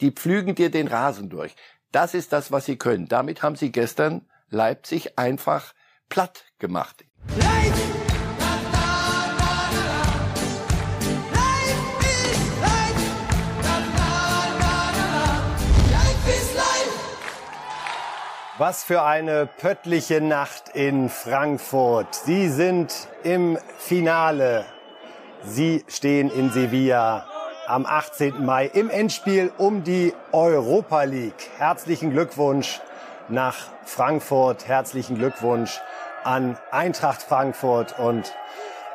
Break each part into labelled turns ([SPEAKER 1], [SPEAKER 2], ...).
[SPEAKER 1] die pflügen dir den Rasen durch. Das ist das, was sie können. Damit haben sie gestern Leipzig einfach platt gemacht. Leipzig!
[SPEAKER 2] Was für eine pöttliche Nacht in Frankfurt. Sie sind im Finale. Sie stehen in Sevilla am 18. Mai im Endspiel um die Europa League. Herzlichen Glückwunsch nach Frankfurt. Herzlichen Glückwunsch an Eintracht Frankfurt. Und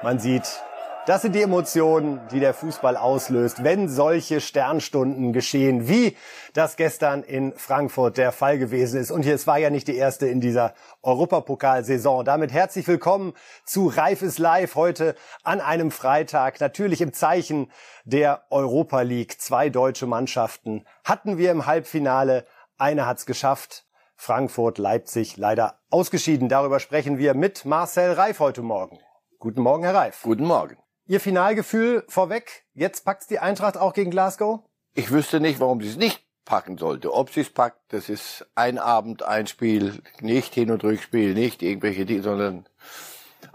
[SPEAKER 2] man sieht, das sind die Emotionen, die der Fußball auslöst, wenn solche Sternstunden geschehen, wie das gestern in Frankfurt der Fall gewesen ist. Und hier, es war ja nicht die erste in dieser Europapokalsaison. Damit herzlich willkommen zu Reifes Live heute an einem Freitag. Natürlich im Zeichen der Europa League. Zwei deutsche Mannschaften hatten wir im Halbfinale. Eine hat's geschafft. Frankfurt, Leipzig leider ausgeschieden. Darüber sprechen wir mit Marcel Reif heute Morgen. Guten Morgen, Herr Reif.
[SPEAKER 1] Guten Morgen.
[SPEAKER 2] Ihr Finalgefühl vorweg, jetzt packt's die Eintracht auch gegen Glasgow?
[SPEAKER 1] Ich wüsste nicht, warum sie es nicht packen sollte. Ob sie es packt, das ist ein Abend, ein Spiel, nicht Hin- und Rückspiel, nicht irgendwelche, sondern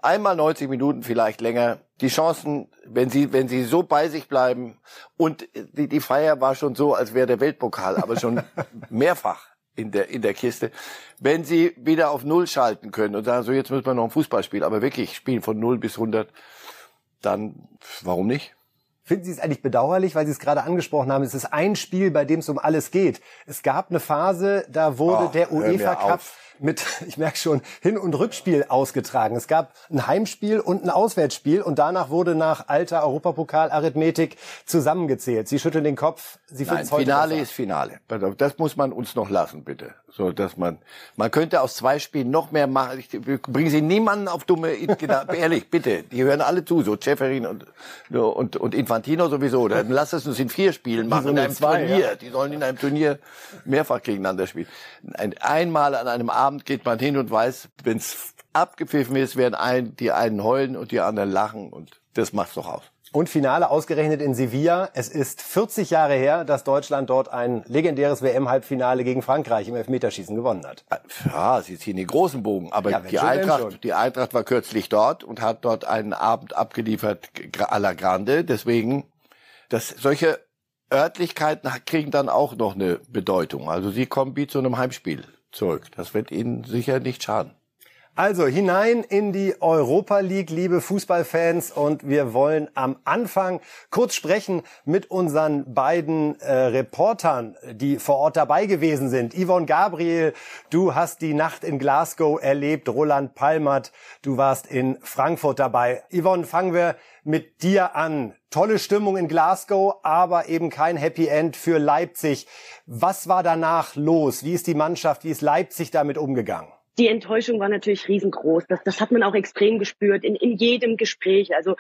[SPEAKER 1] einmal 90 Minuten, vielleicht länger. Die Chancen, wenn sie, wenn sie so bei sich bleiben und die, die Feier war schon so, als wäre der Weltpokal, aber schon mehrfach in der, in der Kiste. Wenn sie wieder auf Null schalten können und sagen, so jetzt müssen wir noch ein Fußball spielen, aber wirklich spielen von Null bis 100, dann warum nicht?
[SPEAKER 2] Finden Sie es eigentlich bedauerlich, weil Sie es gerade angesprochen haben, es ist ein Spiel, bei dem es um alles geht. Es gab eine Phase, da wurde oh, der UEFA Cup mit, ich merke schon, Hin- und Rückspiel ausgetragen. Es gab ein Heimspiel und ein Auswärtsspiel und danach wurde nach alter Europapokal-Arithmetik zusammengezählt. Sie schütteln den Kopf. Sie
[SPEAKER 1] finden es heute Finale besser. ist Finale. Das muss man uns noch lassen, bitte. So, dass man, man könnte aus zwei Spielen noch mehr machen. Ich bringe Sie niemanden auf dumme, ehrlich, bitte. Die hören alle zu, so Ceferin und, und, und Infantino sowieso. Dann lass es uns in vier Spielen machen, in einem zwei, Turnier. Ja. Die sollen in einem Turnier mehrfach gegeneinander spielen. Ein, einmal an einem Abend geht man hin und weiß, wenn es abgepfiffen ist, werden ein, die einen heulen und die anderen lachen und das macht's doch aus.
[SPEAKER 2] Und Finale ausgerechnet in Sevilla. Es ist 40 Jahre her, dass Deutschland dort ein legendäres WM-Halbfinale gegen Frankreich im Elfmeterschießen gewonnen hat.
[SPEAKER 1] Ja, sie ziehen den großen Bogen. Aber ja, die, Eintracht, die Eintracht war kürzlich dort und hat dort einen Abend abgeliefert à la Grande. Deswegen, dass solche Örtlichkeiten kriegen dann auch noch eine Bedeutung. Also sie kommen wie zu einem Heimspiel zurück. Das wird ihnen sicher nicht schaden.
[SPEAKER 2] Also hinein in die Europa League, liebe Fußballfans, und wir wollen am Anfang kurz sprechen mit unseren beiden äh, Reportern, die vor Ort dabei gewesen sind. Yvonne Gabriel, du hast die Nacht in Glasgow erlebt. Roland Palmert, du warst in Frankfurt dabei. Yvonne, fangen wir mit dir an. Tolle Stimmung in Glasgow, aber eben kein Happy End für Leipzig. Was war danach los? Wie ist die Mannschaft, wie ist Leipzig damit umgegangen?
[SPEAKER 3] Die Enttäuschung war natürlich riesengroß. Das, das hat man auch extrem gespürt in, in jedem Gespräch. Also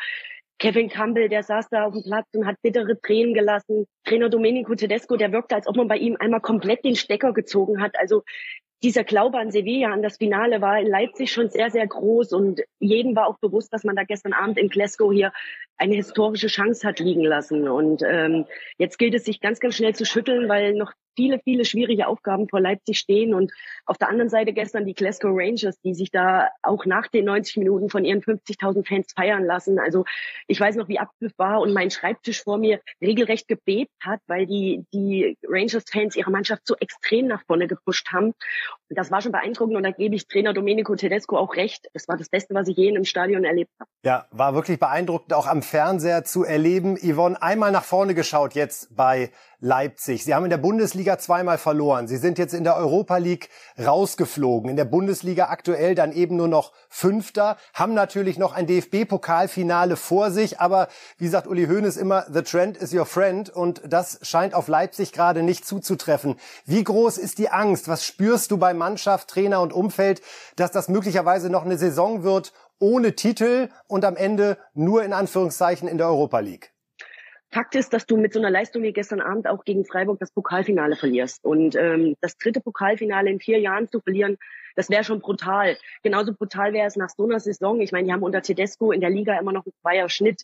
[SPEAKER 3] Kevin Campbell, der saß da auf dem Platz und hat bittere Tränen gelassen. Trainer Domenico Tedesco, der wirkte, als ob man bei ihm einmal komplett den Stecker gezogen hat. Also dieser Glaube an Sevilla, an das Finale war in Leipzig schon sehr, sehr groß und jedem war auch bewusst, dass man da gestern Abend in Glasgow hier eine historische Chance hat liegen lassen. Und ähm, jetzt gilt es, sich ganz, ganz schnell zu schütteln, weil noch viele, viele schwierige Aufgaben vor Leipzig stehen. Und auf der anderen Seite gestern die Glasgow Rangers, die sich da auch nach den 90 Minuten von ihren 50.000 Fans feiern lassen. Also ich weiß noch, wie Abpfiff war und mein Schreibtisch vor mir regelrecht gebebt hat, weil die, die Rangers-Fans ihre Mannschaft so extrem nach vorne gepusht haben. Und das war schon beeindruckend und da gebe ich Trainer Domenico Tedesco auch recht. Das war das Beste, was ich je in Stadion erlebt habe.
[SPEAKER 2] Ja, war wirklich beeindruckend, auch am Fernseher zu erleben. Yvonne, einmal nach vorne geschaut jetzt bei Leipzig. Sie haben in der Bundesliga zweimal verloren. Sie sind jetzt in der Europa League rausgeflogen. In der Bundesliga aktuell dann eben nur noch Fünfter. Haben natürlich noch ein DFB-Pokalfinale vor sich. Aber wie sagt Uli Hoeneß immer, the trend is your friend. Und das scheint auf Leipzig gerade nicht zuzutreffen. Wie groß ist die Angst? Was spürst du bei Mannschaft, Trainer und Umfeld, dass das möglicherweise noch eine Saison wird ohne Titel und am Ende nur in Anführungszeichen in der Europa League?
[SPEAKER 3] Fakt ist, dass du mit so einer Leistung wie gestern Abend auch gegen Freiburg das Pokalfinale verlierst. Und ähm, das dritte Pokalfinale in vier Jahren zu verlieren, das wäre schon brutal. Genauso brutal wäre es nach so einer Saison. Ich meine, die haben unter Tedesco in der Liga immer noch einen Zweier Schnitt.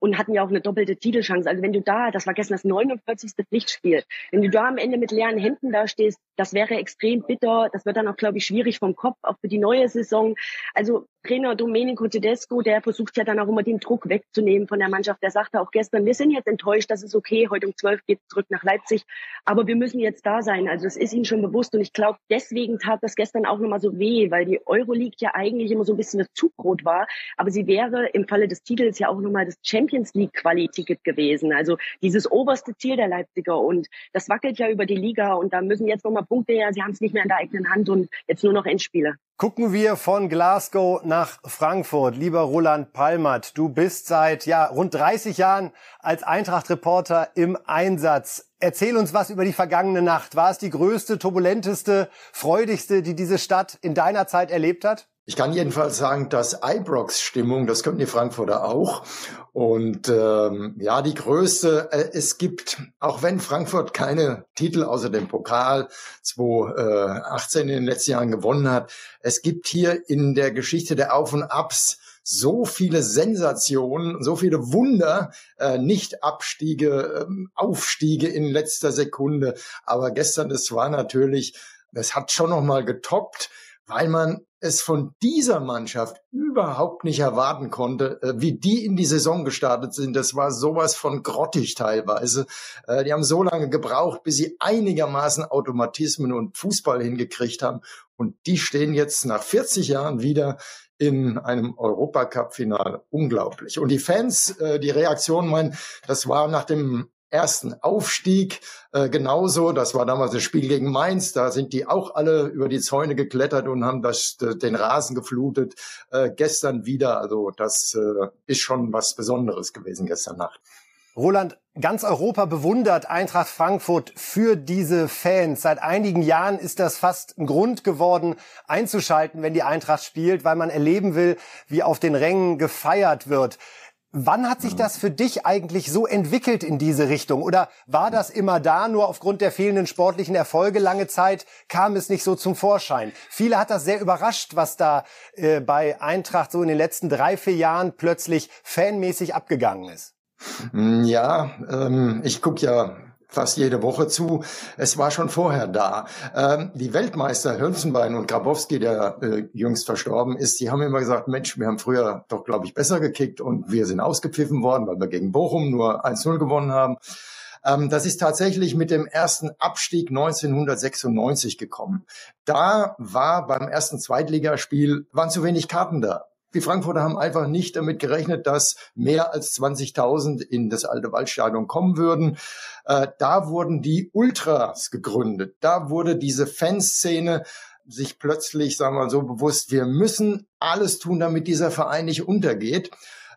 [SPEAKER 3] und hatten ja auch eine doppelte Titelchance. Also wenn du da, das war gestern das 49. Pflichtspiel, wenn du da am Ende mit leeren Händen da stehst, das wäre extrem bitter. Das wird dann auch, glaube ich, schwierig vom Kopf, auch für die neue Saison. Also Trainer Domenico Tedesco, der versucht ja dann auch immer den Druck wegzunehmen von der Mannschaft. Der sagte auch gestern, wir sind jetzt enttäuscht, das ist okay, heute um 12 geht zurück nach Leipzig, aber wir müssen jetzt da sein. Also es ist ihnen schon bewusst und ich glaube, deswegen tat das gestern auch nochmal so weh, weil die Euroleague ja eigentlich immer so ein bisschen das Zubrot war, aber sie wäre im Falle des Titels ja auch nochmal das Champions League Quali-Ticket gewesen. Also dieses oberste Ziel der Leipziger und das wackelt ja über die Liga und da müssen jetzt nochmal Punkte her. Sie haben es nicht mehr in der eigenen Hand und jetzt nur noch Endspiele.
[SPEAKER 2] Gucken wir von Glasgow nach Frankfurt. Lieber Roland Palmert, du bist seit ja, rund 30 Jahren als Eintracht-Reporter im Einsatz. Erzähl uns was über die vergangene Nacht. War es die größte, turbulenteste, freudigste, die diese Stadt in deiner Zeit erlebt hat?
[SPEAKER 4] Ich kann jedenfalls sagen, dass Ibrox-Stimmung, das können die Frankfurter auch. Und ähm, ja, die größte, äh, es gibt, auch wenn Frankfurt keine Titel außer dem Pokal 2018 in den letzten Jahren gewonnen hat, es gibt hier in der Geschichte der Auf und Abs so viele Sensationen, so viele Wunder, äh, nicht Abstiege, äh, Aufstiege in letzter Sekunde. Aber gestern, das war natürlich, das hat schon noch mal getoppt, weil man es von dieser Mannschaft überhaupt nicht erwarten konnte, äh, wie die in die Saison gestartet sind. Das war sowas von grottig teilweise. Äh, die haben so lange gebraucht, bis sie einigermaßen Automatismen und Fußball hingekriegt haben. Und die stehen jetzt nach 40 Jahren wieder in einem Europacup-Finale. Unglaublich. Und die Fans, äh, die Reaktion meinen, das war nach dem ersten Aufstieg äh, genauso. Das war damals das Spiel gegen Mainz. Da sind die auch alle über die Zäune geklettert und haben das, den Rasen geflutet. Äh, gestern wieder. Also das äh, ist schon was Besonderes gewesen gestern Nacht.
[SPEAKER 2] Roland, ganz Europa bewundert Eintracht Frankfurt für diese Fans. Seit einigen Jahren ist das fast ein Grund geworden, einzuschalten, wenn die Eintracht spielt, weil man erleben will, wie auf den Rängen gefeiert wird. Wann hat sich das für dich eigentlich so entwickelt in diese Richtung? Oder war das immer da, nur aufgrund der fehlenden sportlichen Erfolge lange Zeit kam es nicht so zum Vorschein? Viele hat das sehr überrascht, was da äh, bei Eintracht so in den letzten drei, vier Jahren plötzlich fanmäßig abgegangen ist.
[SPEAKER 4] Ja, ähm, ich guck ja fast jede Woche zu. Es war schon vorher da. Ähm, die Weltmeister Hölzenbein und Grabowski, der äh, jüngst verstorben ist, die haben immer gesagt, Mensch, wir haben früher doch, glaube ich, besser gekickt und wir sind ausgepfiffen worden, weil wir gegen Bochum nur 1-0 gewonnen haben. Ähm, das ist tatsächlich mit dem ersten Abstieg 1996 gekommen. Da war beim ersten Zweitligaspiel, waren zu wenig Karten da. Die Frankfurter haben einfach nicht damit gerechnet, dass mehr als 20.000 in das alte Waldstadion kommen würden. Äh, da wurden die Ultras gegründet. Da wurde diese Fanszene sich plötzlich, sagen wir mal so, bewusst, wir müssen alles tun, damit dieser Verein nicht untergeht.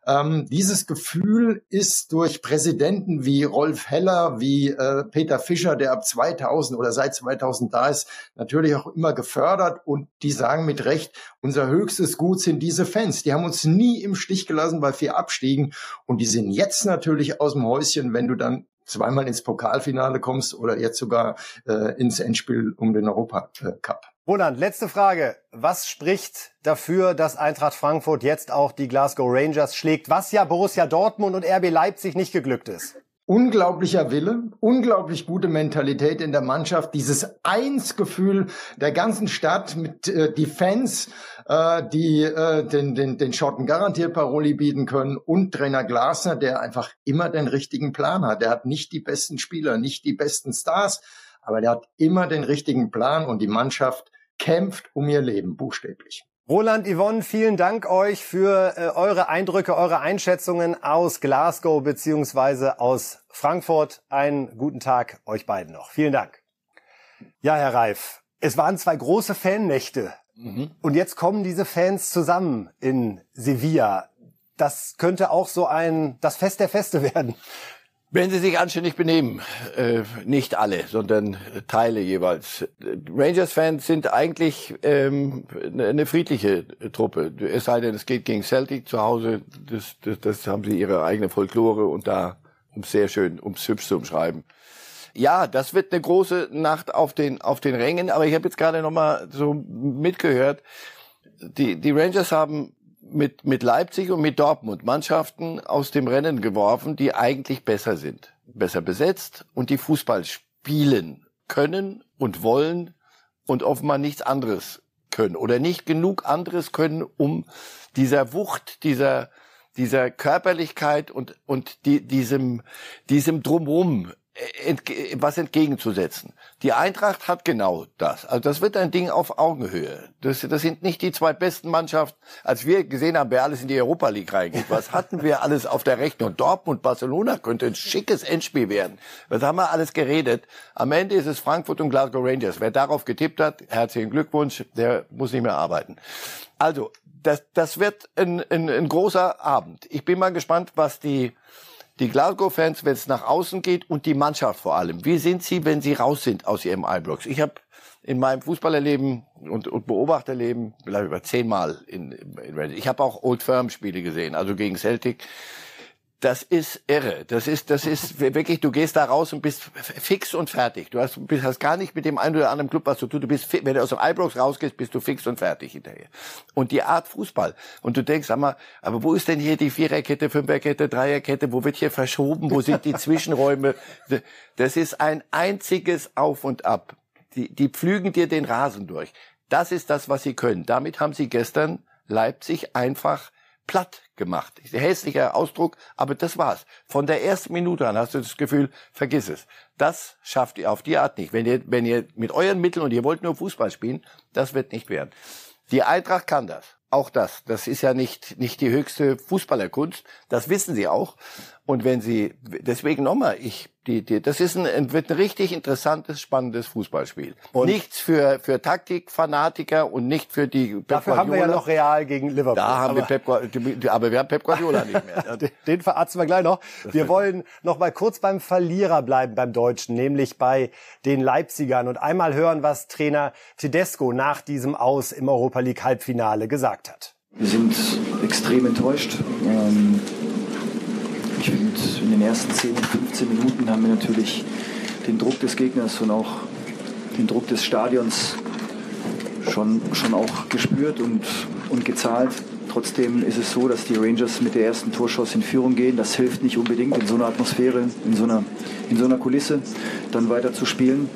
[SPEAKER 4] Ähm, dieses Gefühl ist durch Präsidenten wie Rolf Heller, wie äh, Peter Fischer, der ab 2000 oder seit 2000 da ist, natürlich auch immer gefördert und die sagen mit Recht, unser höchstes Gut sind diese Fans. Die haben uns nie im Stich gelassen bei vier Abstiegen und die sind jetzt natürlich aus dem Häuschen, wenn du dann zweimal ins Pokalfinale kommst oder jetzt sogar äh, ins Endspiel um den Europacup.
[SPEAKER 2] Roland, letzte Frage. Was spricht dafür, dass Eintracht Frankfurt jetzt auch die Glasgow Rangers schlägt, was ja Borussia Dortmund und RB Leipzig nicht geglückt ist?
[SPEAKER 4] Unglaublicher Wille, unglaublich gute Mentalität in der Mannschaft, dieses Einsgefühl der ganzen Stadt mit äh, die Fans, äh, die äh, den, den, den Schotten garantiert Paroli bieten können und Trainer Glasner, der einfach immer den richtigen Plan hat. Der hat nicht die besten Spieler, nicht die besten Stars, aber der hat immer den richtigen Plan und die Mannschaft kämpft um ihr Leben, buchstäblich.
[SPEAKER 2] Roland, Yvonne, vielen Dank euch für äh, eure Eindrücke, eure Einschätzungen aus Glasgow beziehungsweise aus Frankfurt. Einen guten Tag euch beiden noch. Vielen Dank. Ja, Herr Reif, es waren zwei große Fannächte. Mhm. Und jetzt kommen diese Fans zusammen in Sevilla. Das könnte auch so ein, das Fest der Feste werden.
[SPEAKER 1] Wenn sie sich anständig benehmen, äh, nicht alle, sondern Teile jeweils. Rangers-Fans sind eigentlich ähm, eine friedliche Truppe. Es sei denn, es geht gegen Celtic zu Hause. Das, das, das haben sie ihre eigene Folklore und da um sehr schön, ums hübsch zu umschreiben. Ja, das wird eine große Nacht auf den auf den Rängen. Aber ich habe jetzt gerade noch mal so mitgehört. Die die Rangers haben mit, mit Leipzig und mit Dortmund Mannschaften aus dem Rennen geworfen, die eigentlich besser sind, besser besetzt und die Fußball spielen können und wollen und offenbar nichts anderes können oder nicht genug anderes können, um dieser Wucht, dieser, dieser Körperlichkeit und, und die, diesem, diesem Drumrum entge was entgegenzusetzen. Die Eintracht hat genau das. Also das wird ein Ding auf Augenhöhe. Das, das sind nicht die zwei besten Mannschaften. Als wir gesehen haben, wer alles in die Europa League reingeht, was hatten wir alles auf der Rechnung? Dortmund, Barcelona könnte ein schickes Endspiel werden. Was haben wir alles geredet? Am Ende ist es Frankfurt und Glasgow Rangers. Wer darauf getippt hat, herzlichen Glückwunsch, der muss nicht mehr arbeiten. Also, das, das wird ein, ein, ein großer Abend. Ich bin mal gespannt, was die die Glasgow-Fans, wenn es nach außen geht und die Mannschaft vor allem. Wie sind sie, wenn sie raus sind aus ihrem Ibrox? Ich habe in meinem Fußballerleben und, und Beobachterleben vielleicht über zehnmal in, in, Ich habe auch Old Firm Spiele gesehen, also gegen Celtic das ist irre. Das ist, das ist wirklich, du gehst da raus und bist fix und fertig. Du hast, bist, hast gar nicht mit dem einen oder anderen Club was zu tun. Du bist, wenn du aus dem Ibrox rausgehst, bist du fix und fertig hinterher. Und die Art Fußball. Und du denkst, sag mal, aber wo ist denn hier die Viererkette, Fünferkette, Dreierkette? Wo wird hier verschoben? Wo sind die Zwischenräume? Das ist ein einziges Auf und Ab. Die, die pflügen dir den Rasen durch. Das ist das, was sie können. Damit haben sie gestern Leipzig einfach platt gemacht. Hässlicher Ausdruck, aber das war's. Von der ersten Minute an hast du das Gefühl, vergiss es. Das schafft ihr auf die Art nicht. Wenn ihr, wenn ihr mit euren Mitteln und ihr wollt nur Fußball spielen, das wird nicht werden. Die Eintracht kann das. Auch das. Das ist ja nicht, nicht die höchste Fußballerkunst. Das wissen sie auch. Und wenn sie, deswegen nochmal, ich, die, die, das ist ein, wird ein richtig interessantes, spannendes Fußballspiel. Und Nichts für, für Taktikfanatiker und nicht für die
[SPEAKER 2] Pep Dafür Guardiola. haben wir ja noch Real gegen Liverpool.
[SPEAKER 1] Da haben aber, wir Pep, aber wir haben Pep Guardiola nicht mehr.
[SPEAKER 2] Den verarzten wir gleich noch. Wir wollen noch mal kurz beim Verlierer bleiben beim Deutschen, nämlich bei den Leipzigern und einmal hören, was Trainer Tedesco nach diesem Aus im Europa League Halbfinale gesagt hat.
[SPEAKER 5] Wir sind extrem enttäuscht. Ähm ich finde, in den ersten 10, 15 Minuten haben wir natürlich den Druck des Gegners und auch den Druck des Stadions schon, schon auch gespürt und, und gezahlt. Trotzdem ist es so, dass die Rangers mit der ersten Torschuss in Führung gehen. Das hilft nicht unbedingt in so einer Atmosphäre, in so einer, in so einer Kulisse dann weiter zu spielen.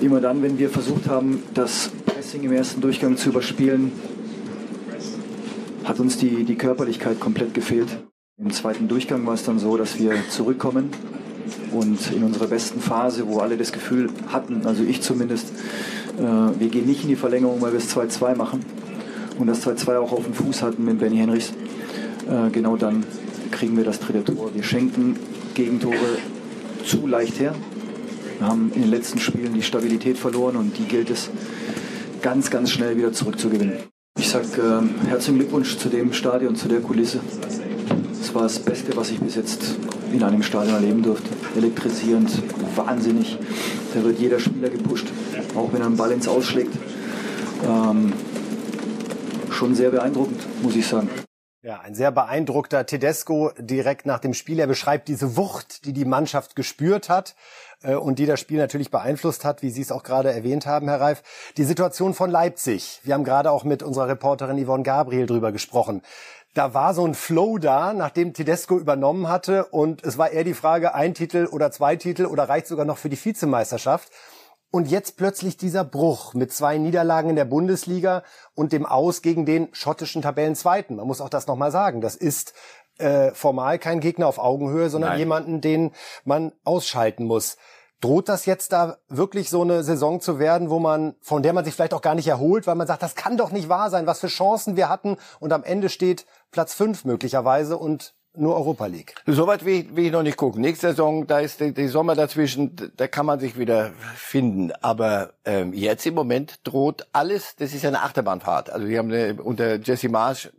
[SPEAKER 5] Immer dann, wenn wir versucht haben, das Pressing im ersten Durchgang zu überspielen, hat uns die, die Körperlichkeit komplett gefehlt. Im zweiten Durchgang war es dann so, dass wir zurückkommen und in unserer besten Phase, wo alle das Gefühl hatten, also ich zumindest, äh, wir gehen nicht in die Verlängerung, weil wir es 2-2 machen und das 2-2 auch auf dem Fuß hatten mit Benny Henrichs. Äh, genau dann kriegen wir das dritte Tor. Wir schenken Gegentore zu leicht her. Wir haben in den letzten Spielen die Stabilität verloren und die gilt es ganz, ganz schnell wieder zurückzugewinnen. Ich sage äh, herzlichen Glückwunsch zu dem Stadion, zu der Kulisse. Das war das Beste, was ich bis jetzt in einem Stadion erleben durfte. Elektrisierend, wahnsinnig. Da wird jeder Spieler gepusht, auch wenn er einen Ball ins Ausschlägt. Ähm, schon sehr beeindruckend, muss ich sagen.
[SPEAKER 2] Ja, ein sehr beeindruckter Tedesco direkt nach dem Spiel. Er beschreibt diese Wucht, die die Mannschaft gespürt hat äh, und die das Spiel natürlich beeinflusst hat, wie Sie es auch gerade erwähnt haben, Herr Reif. Die Situation von Leipzig. Wir haben gerade auch mit unserer Reporterin Yvonne Gabriel drüber gesprochen da war so ein Flow da, nachdem Tedesco übernommen hatte und es war eher die Frage, ein Titel oder zwei Titel oder reicht sogar noch für die Vizemeisterschaft. Und jetzt plötzlich dieser Bruch mit zwei Niederlagen in der Bundesliga und dem Aus gegen den schottischen Tabellenzweiten. Man muss auch das nochmal sagen. Das ist äh, formal kein Gegner auf Augenhöhe, sondern Nein. jemanden, den man ausschalten muss. Droht das jetzt da wirklich so eine Saison zu werden, wo man, von der man sich vielleicht auch gar nicht erholt, weil man sagt, das kann doch nicht wahr sein, was für Chancen wir hatten und am Ende steht Platz fünf möglicherweise und nur Europa League.
[SPEAKER 1] Soweit will ich, will ich noch nicht gucken. Nächste Saison, da ist die, die Sommer dazwischen, da kann man sich wieder finden. Aber ähm, jetzt im Moment droht alles, das ist ja eine Achterbahnfahrt. Also wir haben eine, unter Jesse Marsch,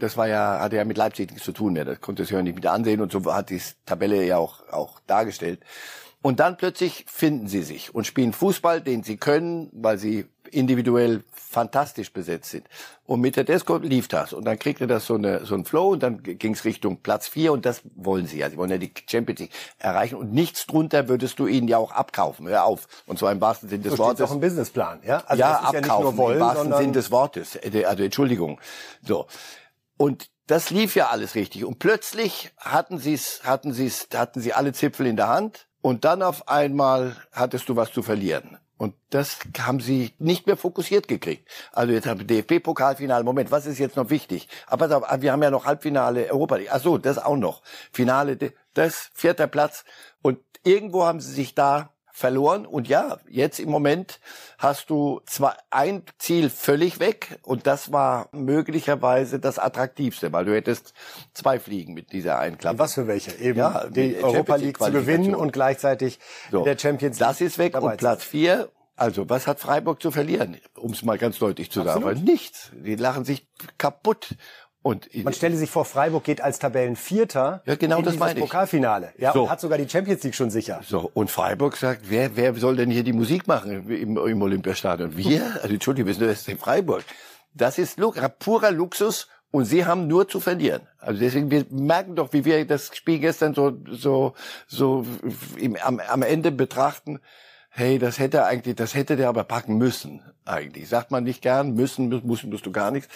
[SPEAKER 1] das war ja, hatte ja mit Leipzig nichts zu tun mehr. Das konnte sich ja nicht wieder ansehen und so hat die Tabelle ja auch, auch dargestellt. Und dann plötzlich finden sie sich und spielen Fußball, den sie können, weil sie individuell fantastisch besetzt sind. Und mit der Desco lief das. Und dann kriegte das so, eine, so ein Flow und dann ging es Richtung Platz vier und das wollen sie ja. Sie wollen ja die Champions League erreichen und nichts drunter würdest du ihnen ja auch abkaufen. Hör auf. Und zwar im wahrsten Sinne des so Wortes.
[SPEAKER 2] auch im Businessplan, ja?
[SPEAKER 1] Also ja, abkaufen, ja wollen, im wahrsten Sinne des Wortes. Äh, also Entschuldigung. So. Und das lief ja alles richtig. Und plötzlich hatten sie's, hatten sie's, hatten sie alle Zipfel in der Hand. Und dann auf einmal hattest du was zu verlieren. Und das haben sie nicht mehr fokussiert gekriegt. Also jetzt haben wir DFB-Pokalfinale. Moment, was ist jetzt noch wichtig? Aber wir haben ja noch Halbfinale Europa League. Ach so, das auch noch. Finale, das vierter Platz. Und irgendwo haben sie sich da verloren. Und ja, jetzt im Moment hast du zwar ein Ziel völlig weg und das war möglicherweise das attraktivste, weil du hättest zwei Fliegen mit dieser Einklappe.
[SPEAKER 2] Was für welche? Eben ja, die Europa League zu gewinnen und gleichzeitig so, der Champions
[SPEAKER 1] League. Das ist weg und Platz vier. Also, was hat Freiburg zu verlieren? Um es mal ganz deutlich zu Absolut. sagen. Nichts. Die lachen sich kaputt. Und
[SPEAKER 2] man stelle sich vor, Freiburg geht als Tabellenvierter
[SPEAKER 1] ja, genau
[SPEAKER 2] in
[SPEAKER 1] das meine
[SPEAKER 2] Pokalfinale. Ja, so. und hat sogar die Champions League schon sicher.
[SPEAKER 1] So und Freiburg sagt, wer wer soll denn hier die Musik machen im, im Olympiastadion? Wir? Also Entschuldigung, wir sind das in Freiburg. Das ist purer Luxus und sie haben nur zu verlieren. Also deswegen wir merken doch, wie wir das Spiel gestern so so so im, am, am Ende betrachten. Hey, das hätte eigentlich, das hätte der aber packen müssen. Eigentlich sagt man nicht gern, müssen, müssen, musst du gar nichts.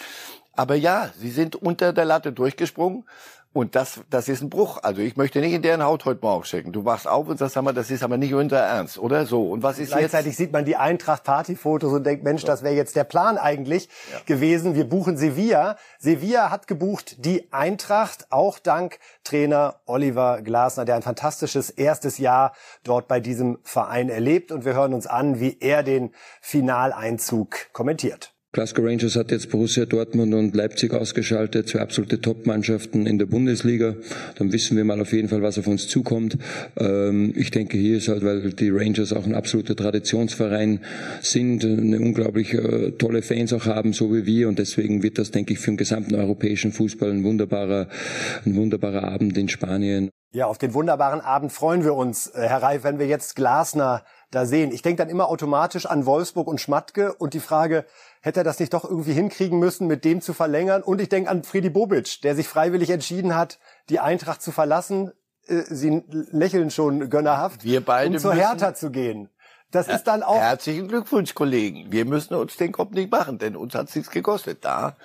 [SPEAKER 1] Aber ja, sie sind unter der Latte durchgesprungen. Und das, das ist ein Bruch. Also ich möchte nicht in deren Haut heute Morgen stecken. Du wachst auf und sagst, das ist aber nicht unser Ernst, oder so? Und was ist
[SPEAKER 2] Gleichzeitig
[SPEAKER 1] jetzt?
[SPEAKER 2] sieht man die Eintracht-Party-Fotos und denkt, Mensch, das wäre jetzt der Plan eigentlich ja. gewesen. Wir buchen Sevilla. Sevilla hat gebucht die Eintracht, auch dank Trainer Oliver Glasner, der ein fantastisches erstes Jahr dort bei diesem Verein erlebt. Und wir hören uns an, wie er den Finaleinzug kommentiert.
[SPEAKER 6] Glasgow Rangers hat jetzt Borussia Dortmund und Leipzig ausgeschaltet, zwei absolute Top-Mannschaften in der Bundesliga. Dann wissen wir mal auf jeden Fall, was auf uns zukommt. Ähm, ich denke, hier ist halt, weil die Rangers auch ein absoluter Traditionsverein sind, eine unglaublich äh, tolle Fans auch haben, so wie wir. Und deswegen wird das, denke ich, für den gesamten europäischen Fußball ein wunderbarer, ein wunderbarer Abend in Spanien.
[SPEAKER 2] Ja, auf den wunderbaren Abend freuen wir uns, äh, Herr Reif, wenn wir jetzt Glasner da sehen. Ich denke dann immer automatisch an Wolfsburg und Schmatke und die Frage, hätte er das nicht doch irgendwie hinkriegen müssen, mit dem zu verlängern? Und ich denke an Friedi Bobic, der sich freiwillig entschieden hat, die Eintracht zu verlassen. Äh, sie lächeln schon gönnerhaft,
[SPEAKER 1] Wir beide
[SPEAKER 2] um zur Hertha zu gehen. Das ist dann auch.
[SPEAKER 1] Herzlichen Glückwunsch, Kollegen. Wir müssen uns den Kopf nicht machen, denn uns hat's nichts gekostet. Da.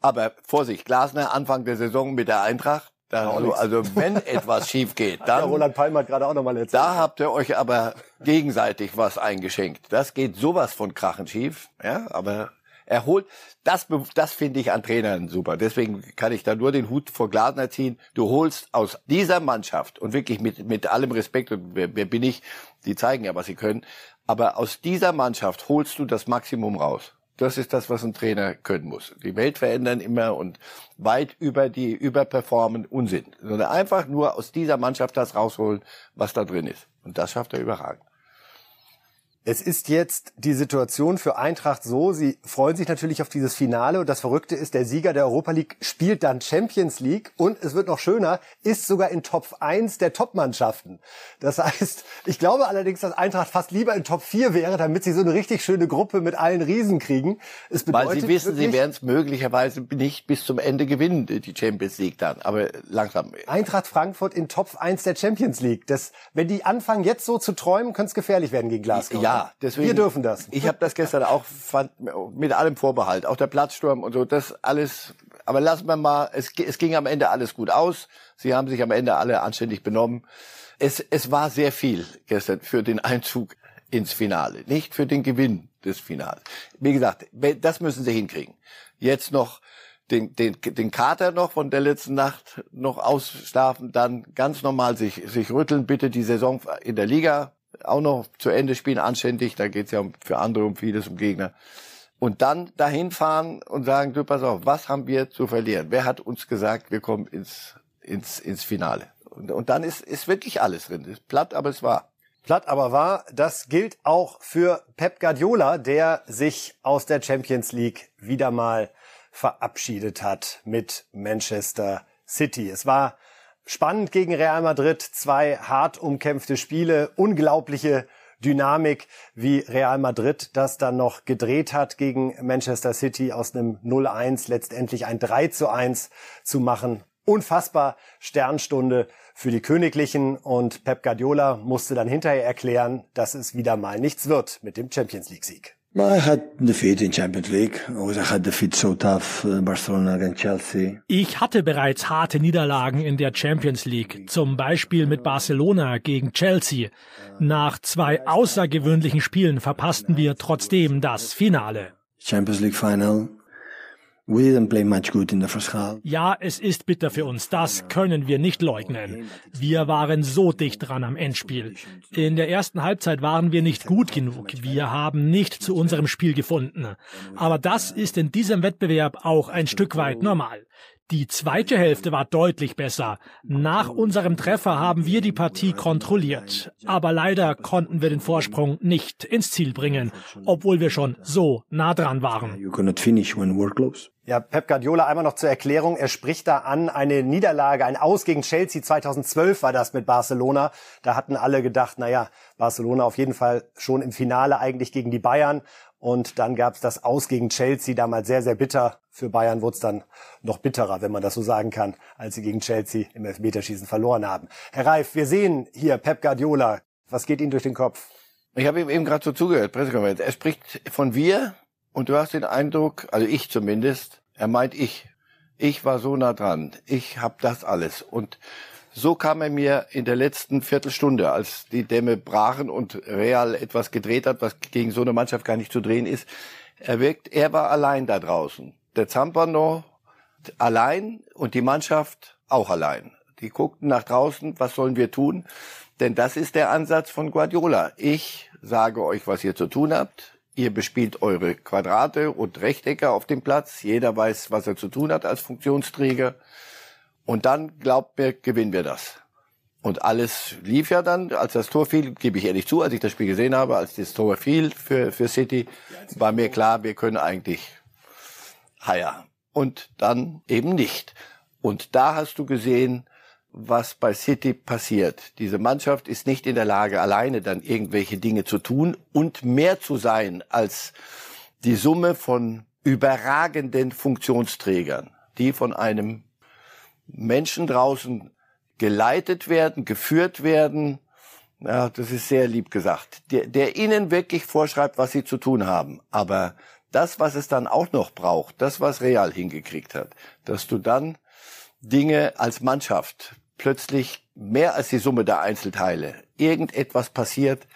[SPEAKER 1] Aber Vorsicht, Glasner Anfang der Saison mit der Eintracht also, also wenn etwas schief geht, dann.
[SPEAKER 2] Ja, Roland Palmer hat gerade auch nochmal erzählt.
[SPEAKER 1] Da habt ihr euch aber gegenseitig was eingeschenkt. Das geht sowas von krachen schief. Ja, aber er holt, das, das finde ich an Trainern super. Deswegen kann ich da nur den Hut vor Glasner ziehen. Du holst aus dieser Mannschaft und wirklich mit, mit allem Respekt, und wer, wer bin ich, die zeigen ja, was sie können, aber aus dieser Mannschaft holst du das Maximum raus. Das ist das, was ein Trainer können muss. Die Welt verändern immer und weit über die überperformen Unsinn. Sondern einfach nur aus dieser Mannschaft das rausholen, was da drin ist. Und das schafft er überragend.
[SPEAKER 2] Es ist jetzt die Situation für Eintracht so, sie freuen sich natürlich auf dieses Finale und das Verrückte ist, der Sieger der Europa League spielt dann Champions League und es wird noch schöner, ist sogar in Top 1 der Top-Mannschaften. Das heißt, ich glaube allerdings, dass Eintracht fast lieber in Top 4 wäre, damit sie so eine richtig schöne Gruppe mit allen Riesen kriegen.
[SPEAKER 1] Es bedeutet Weil sie wissen, sie werden es möglicherweise nicht bis zum Ende gewinnen, die Champions League dann, aber langsam.
[SPEAKER 2] Eintracht Frankfurt in Top 1 der Champions League. Das, wenn die anfangen jetzt so zu träumen, könnte es gefährlich werden gegen Glasgow.
[SPEAKER 1] Ja, deswegen.
[SPEAKER 2] Wir dürfen das.
[SPEAKER 1] Ich habe das gestern auch fand, mit allem Vorbehalt, auch der Platzsturm und so, das alles. Aber lassen wir mal, es, es ging am Ende alles gut aus. Sie haben sich am Ende alle anständig benommen. Es, es war sehr viel gestern für den Einzug ins Finale, nicht für den Gewinn des Finals. Wie gesagt, das müssen sie hinkriegen. Jetzt noch den, den, den Kater noch von der letzten Nacht noch ausschlafen, dann ganz normal sich, sich rütteln, bitte die Saison in der Liga auch noch zu Ende spielen, anständig. Da geht's ja für andere um vieles, um Gegner. Und dann dahin fahren und sagen, du pass auf, was haben wir zu verlieren? Wer hat uns gesagt, wir kommen ins, ins, ins Finale? Und, und dann ist, ist wirklich alles drin. Ist platt, aber es war.
[SPEAKER 2] Platt aber wahr, das gilt auch für Pep Guardiola, der sich aus der Champions League wieder mal verabschiedet hat mit Manchester City. Es war Spannend gegen Real Madrid, zwei hart umkämpfte Spiele, unglaubliche Dynamik, wie Real Madrid das dann noch gedreht hat gegen Manchester City aus einem 0-1 letztendlich ein 3 1 zu machen. Unfassbar Sternstunde für die Königlichen und Pep Guardiola musste dann hinterher erklären, dass es wieder mal nichts wird mit dem Champions League Sieg.
[SPEAKER 7] I had defeat in Champions League. I had defeat so tough uh, Barcelona against Chelsea.
[SPEAKER 8] Ich hatte bereits harte Niederlagen in der Champions League, zum Beispiel mit Barcelona gegen Chelsea. Nach zwei außergewöhnlichen Spielen verpassten wir trotzdem das Finale.
[SPEAKER 7] Champions League Final We didn't play much good in the.
[SPEAKER 8] Ja, es ist bitter für uns, das können wir nicht leugnen. Wir waren so dicht dran am Endspiel. In der ersten Halbzeit waren wir nicht gut genug. Wir haben nicht zu unserem Spiel gefunden. Aber das ist in diesem Wettbewerb auch ein Stück weit normal. Die zweite Hälfte war deutlich besser. Nach unserem Treffer haben wir die Partie kontrolliert. Aber leider konnten wir den Vorsprung nicht ins Ziel bringen, obwohl wir schon so nah dran waren.
[SPEAKER 2] Ja, Pep Guardiola einmal noch zur Erklärung. Er spricht da an eine Niederlage, ein Aus gegen Chelsea 2012 war das mit Barcelona. Da hatten alle gedacht, na ja, Barcelona auf jeden Fall schon im Finale eigentlich gegen die Bayern. Und dann gab es das Aus gegen Chelsea, damals sehr, sehr bitter. Für Bayern wurde es dann noch bitterer, wenn man das so sagen kann, als sie gegen Chelsea im Elfmeterschießen verloren haben. Herr Reif, wir sehen hier Pep Guardiola. Was geht Ihnen durch den Kopf?
[SPEAKER 1] Ich habe ihm eben gerade so zugehört, Pressekonferenz. Er spricht von wir und du hast den Eindruck, also ich zumindest, er meint ich. Ich war so nah dran. Ich habe das alles. Und so kam er mir in der letzten Viertelstunde, als die Dämme brachen und Real etwas gedreht hat, was gegen so eine Mannschaft gar nicht zu drehen ist. Er wirkt, er war allein da draußen. Der Zampano allein und die Mannschaft auch allein. Die guckten nach draußen, was sollen wir tun? Denn das ist der Ansatz von Guardiola. Ich sage euch, was ihr zu tun habt. Ihr bespielt eure Quadrate und Rechtecke auf dem Platz. Jeder weiß, was er zu tun hat als Funktionsträger. Und dann, glaubt mir, gewinnen wir das. Und alles lief ja dann, als das Tor fiel, gebe ich ehrlich zu, als ich das Spiel gesehen habe, als das Tor fiel für, für City, war mir klar, wir können eigentlich higher. Und dann eben nicht. Und da hast du gesehen, was bei City passiert. Diese Mannschaft ist nicht in der Lage, alleine dann irgendwelche Dinge zu tun und mehr zu sein als die Summe von überragenden Funktionsträgern, die von einem Menschen draußen geleitet werden, geführt werden. Ja, das ist sehr lieb gesagt. Der, der ihnen wirklich vorschreibt, was sie zu tun haben. Aber das, was es dann auch noch braucht, das, was Real hingekriegt hat, dass du dann Dinge als Mannschaft plötzlich mehr als die Summe der Einzelteile irgendetwas passiert,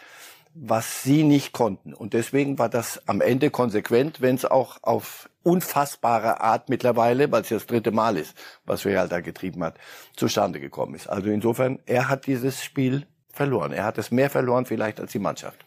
[SPEAKER 1] was sie nicht konnten. Und deswegen war das am Ende konsequent, wenn es auch auf unfassbare Art mittlerweile, weil es ja das dritte Mal ist, was Real da getrieben hat, zustande gekommen ist. Also insofern, er hat dieses Spiel verloren. Er hat es mehr verloren vielleicht als die Mannschaft.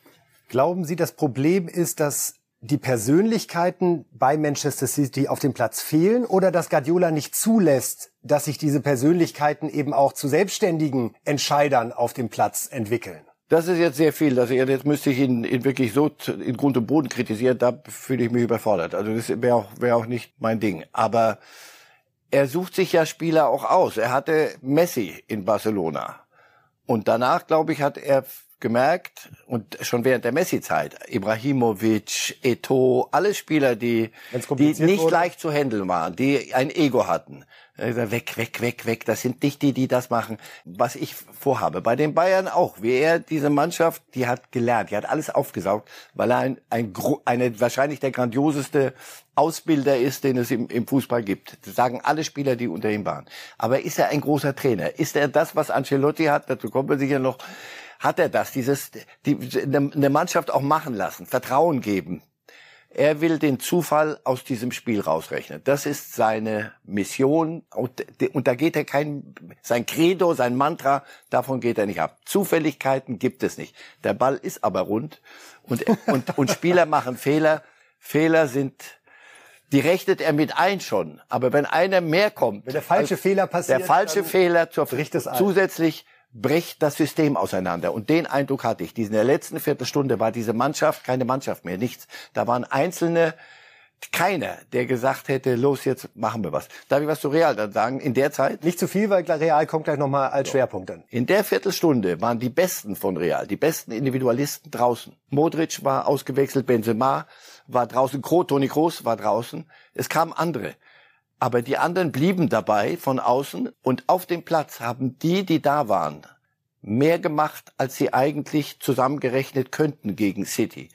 [SPEAKER 2] Glauben Sie, das Problem ist, dass die Persönlichkeiten bei Manchester City auf dem Platz fehlen oder dass Guardiola nicht zulässt, dass sich diese Persönlichkeiten eben auch zu selbstständigen Entscheidern auf dem Platz entwickeln?
[SPEAKER 1] Das ist jetzt sehr viel. Also jetzt müsste ich ihn, ihn wirklich so in Grund und Boden kritisieren. Da fühle ich mich überfordert. Also das wäre auch, wäre auch nicht mein Ding. Aber er sucht sich ja Spieler auch aus. Er hatte Messi in Barcelona. Und danach, glaube ich, hat er gemerkt, und schon während der Messi-Zeit, Ibrahimovic, Eto, alle Spieler, die, die nicht wurde. leicht zu handeln waren, die ein Ego hatten. Weg, weg, weg, weg. Das sind nicht die, die das machen, was ich vorhabe. Bei den Bayern auch. Wie er diese Mannschaft, die hat gelernt, die hat alles aufgesaugt, weil er ein, ein eine, wahrscheinlich der grandioseste Ausbilder ist, den es im, im Fußball gibt. Das sagen alle Spieler, die unter ihm waren. Aber ist er ein großer Trainer? Ist er das, was Ancelotti hat? Dazu kommen wir sicher noch hat er das, dieses, die, eine Mannschaft auch machen lassen, Vertrauen geben. Er will den Zufall aus diesem Spiel rausrechnen. Das ist seine Mission und, und da geht er kein, sein Credo, sein Mantra, davon geht er nicht ab. Zufälligkeiten gibt es nicht. Der Ball ist aber rund und, und, und Spieler machen Fehler. Fehler sind, die rechnet er mit ein schon. Aber wenn einer mehr kommt.
[SPEAKER 2] Wenn der falsche Fehler passiert.
[SPEAKER 1] Der falsche Fehler zur, zusätzlich bricht das System auseinander. Und den Eindruck hatte ich. In der letzten Viertelstunde war diese Mannschaft keine Mannschaft mehr, nichts. Da waren einzelne, keiner, der gesagt hätte, los, jetzt machen wir was. Darf ich was zu Real dann sagen? In der Zeit?
[SPEAKER 2] Nicht zu viel, weil Real kommt gleich nochmal als so. Schwerpunkt dann.
[SPEAKER 1] In der Viertelstunde waren die Besten von Real, die besten Individualisten draußen. Modric war ausgewechselt, Benzema war draußen, Toni Kroos war draußen. Es kamen andere. Aber die anderen blieben dabei von außen und auf dem Platz haben die, die da waren, mehr gemacht, als sie eigentlich zusammengerechnet könnten gegen City.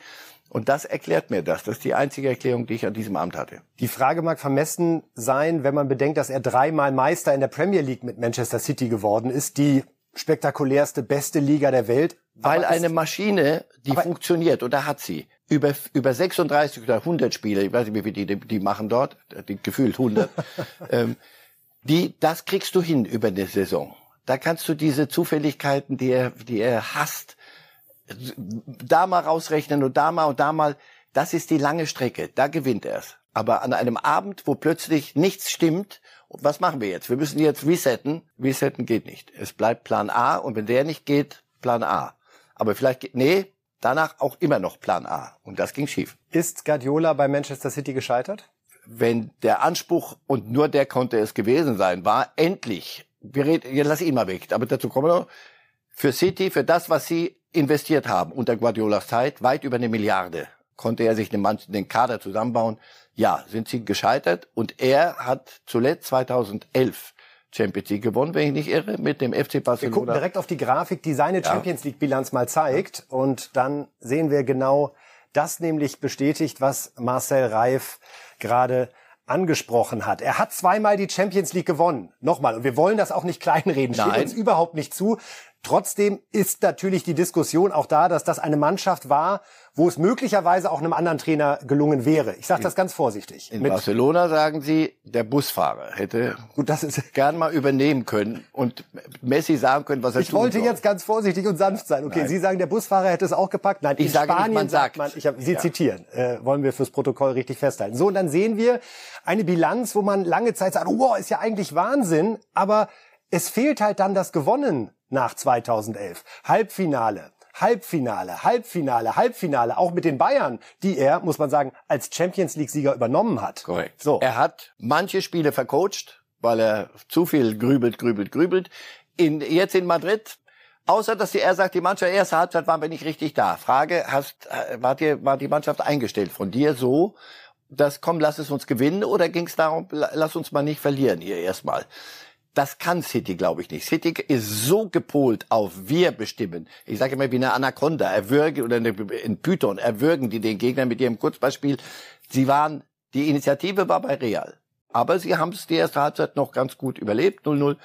[SPEAKER 1] Und das erklärt mir das. Das ist die einzige Erklärung, die ich an diesem Amt hatte.
[SPEAKER 2] Die Frage mag vermessen sein, wenn man bedenkt, dass er dreimal Meister in der Premier League mit Manchester City geworden ist, die spektakulärste, beste Liga der Welt.
[SPEAKER 1] Weil eine Maschine, die funktioniert, und da hat sie, über, über 36 oder 100 Spiele, ich weiß nicht, wie viele die, die machen dort, die, gefühlt 100, ähm, die, das kriegst du hin über eine Saison. Da kannst du diese Zufälligkeiten, die er, die er hasst, da mal rausrechnen und da mal und da mal. Das ist die lange Strecke. Da gewinnt er es. Aber an einem Abend, wo plötzlich nichts stimmt, was machen wir jetzt? Wir müssen jetzt resetten. Resetten geht nicht. Es bleibt Plan A und wenn der nicht geht, Plan A. Aber vielleicht, geht, nee, danach auch immer noch Plan A. Und das ging schief.
[SPEAKER 2] Ist Guardiola bei Manchester City gescheitert?
[SPEAKER 1] Wenn der Anspruch, und nur der konnte es gewesen sein, war endlich, wir reden, jetzt lass ihn mal weg, aber dazu kommen wir noch, für City, für das, was sie investiert haben unter Guardiolas Zeit, weit über eine Milliarde, konnte er sich den Kader zusammenbauen. Ja, sind sie gescheitert und er hat zuletzt 2011 Champions League gewonnen, wenn ich nicht irre, mit dem FC Barcelona. Wir
[SPEAKER 2] gucken direkt auf die Grafik, die seine Champions League Bilanz mal zeigt und dann sehen wir genau das nämlich bestätigt, was Marcel Reif gerade angesprochen hat. Er hat zweimal die Champions League gewonnen. Nochmal. Und wir wollen das auch nicht kleinreden. Steht Nein. uns überhaupt nicht zu. Trotzdem ist natürlich die Diskussion auch da, dass das eine Mannschaft war, wo es möglicherweise auch einem anderen Trainer gelungen wäre. Ich sage das ganz vorsichtig.
[SPEAKER 1] In Mit Barcelona sagen Sie, der Busfahrer hätte Gut, das ist gern mal übernehmen können und Messi sagen können, was er
[SPEAKER 2] ich tun Ich wollte
[SPEAKER 1] soll.
[SPEAKER 2] jetzt ganz vorsichtig und sanft sein. Okay, Nein. Sie sagen, der Busfahrer hätte es auch gepackt. Nein,
[SPEAKER 1] ich in sage Spanien nicht, man sagt man,
[SPEAKER 2] ich hab, Sie ja. zitieren, äh, wollen wir fürs Protokoll richtig festhalten. So, und dann sehen wir eine Bilanz, wo man lange Zeit sagt, oh, ist ja eigentlich Wahnsinn, aber es fehlt halt dann das Gewonnen nach 2011. Halbfinale, Halbfinale, Halbfinale, Halbfinale, auch mit den Bayern, die er, muss man sagen, als Champions League-Sieger übernommen hat.
[SPEAKER 1] Korrekt. So. Er hat manche Spiele vercoacht, weil er zu viel grübelt, grübelt, grübelt. In, jetzt in Madrid, außer dass die, er sagt, die Mannschaft, erste Halbzeit waren wir nicht richtig da. Frage, hast, äh, war, dir, war die Mannschaft eingestellt von dir so, dass, komm, lass es uns gewinnen, oder ging es darum, lass uns mal nicht verlieren hier erstmal? Das kann City, glaube ich nicht. City ist so gepolt auf wir bestimmen. Ich sage immer wie eine Anaconda, erwürgen oder ein Python, erwürgen die den Gegner mit ihrem Kurzballspiel. Sie waren, die Initiative war bei Real. Aber sie haben es die erste Halbzeit noch ganz gut überlebt, 0-0.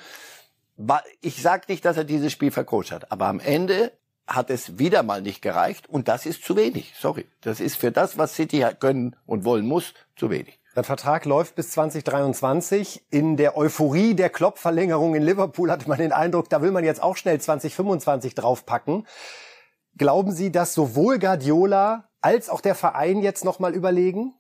[SPEAKER 1] Ich sage nicht, dass er dieses Spiel vercoacht hat, aber am Ende hat es wieder mal nicht gereicht und das ist zu wenig. Sorry, das ist für das, was City können und wollen muss, zu wenig.
[SPEAKER 2] Der Vertrag läuft bis 2023. In der Euphorie der Klopp-Verlängerung in Liverpool hatte man den Eindruck, da will man jetzt auch schnell 2025 draufpacken. Glauben Sie, dass sowohl Guardiola als auch der Verein jetzt nochmal überlegen?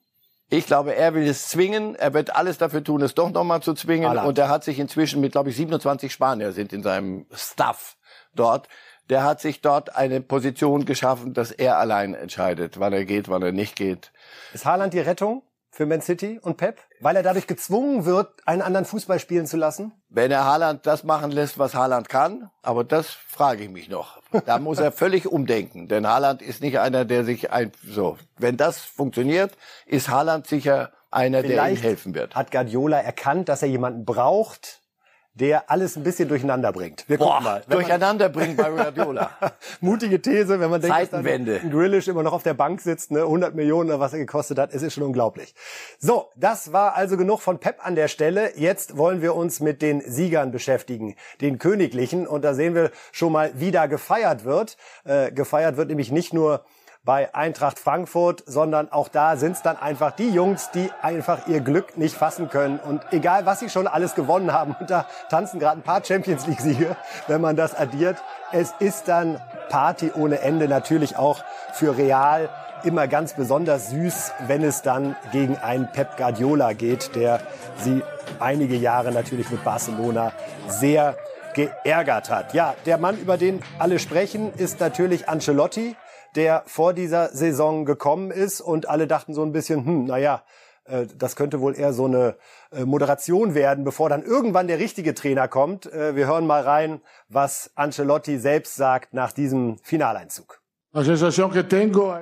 [SPEAKER 1] Ich glaube, er will es zwingen. Er wird alles dafür tun, es doch nochmal zu zwingen. Alla. Und er hat sich inzwischen mit, glaube ich, 27 Spanier sind in seinem Staff dort. Der hat sich dort eine Position geschaffen, dass er allein entscheidet, wann er geht, wann er nicht geht.
[SPEAKER 2] Ist Haaland die Rettung? Für Man City und Pep? Weil er dadurch gezwungen wird, einen anderen Fußball spielen zu lassen?
[SPEAKER 1] Wenn er Haaland das machen lässt, was Haaland kann, aber das frage ich mich noch. Da muss er völlig umdenken, denn Haaland ist nicht einer, der sich ein, so, wenn das funktioniert, ist Haaland sicher einer, Vielleicht der ihm helfen wird.
[SPEAKER 2] Hat Guardiola erkannt, dass er jemanden braucht, der alles ein bisschen durcheinander bringt.
[SPEAKER 1] Wir Boah, mal. durcheinander bringen bei Guardiola.
[SPEAKER 2] Mutige These, wenn man denkt,
[SPEAKER 1] Zeitenwende.
[SPEAKER 2] dass ein Grealish immer noch auf der Bank sitzt, ne, 100 Millionen oder was er gekostet hat, es ist schon unglaublich. So, das war also genug von Pep an der Stelle. Jetzt wollen wir uns mit den Siegern beschäftigen, den Königlichen. Und da sehen wir schon mal, wie da gefeiert wird. Äh, gefeiert wird nämlich nicht nur bei Eintracht Frankfurt, sondern auch da sind es dann einfach die Jungs, die einfach ihr Glück nicht fassen können. Und egal, was sie schon alles gewonnen haben, und da tanzen gerade ein paar Champions League-Siege, wenn man das addiert, es ist dann Party ohne Ende natürlich auch für Real immer ganz besonders süß, wenn es dann gegen einen Pep Guardiola geht, der sie einige Jahre natürlich mit Barcelona sehr geärgert hat. Ja, der Mann, über den alle sprechen, ist natürlich Ancelotti der vor dieser Saison gekommen ist und alle dachten so ein bisschen, hm, naja, äh, das könnte wohl eher so eine äh, Moderation werden, bevor dann irgendwann der richtige Trainer kommt. Äh, wir hören mal rein, was Ancelotti selbst sagt nach diesem Finaleinzug.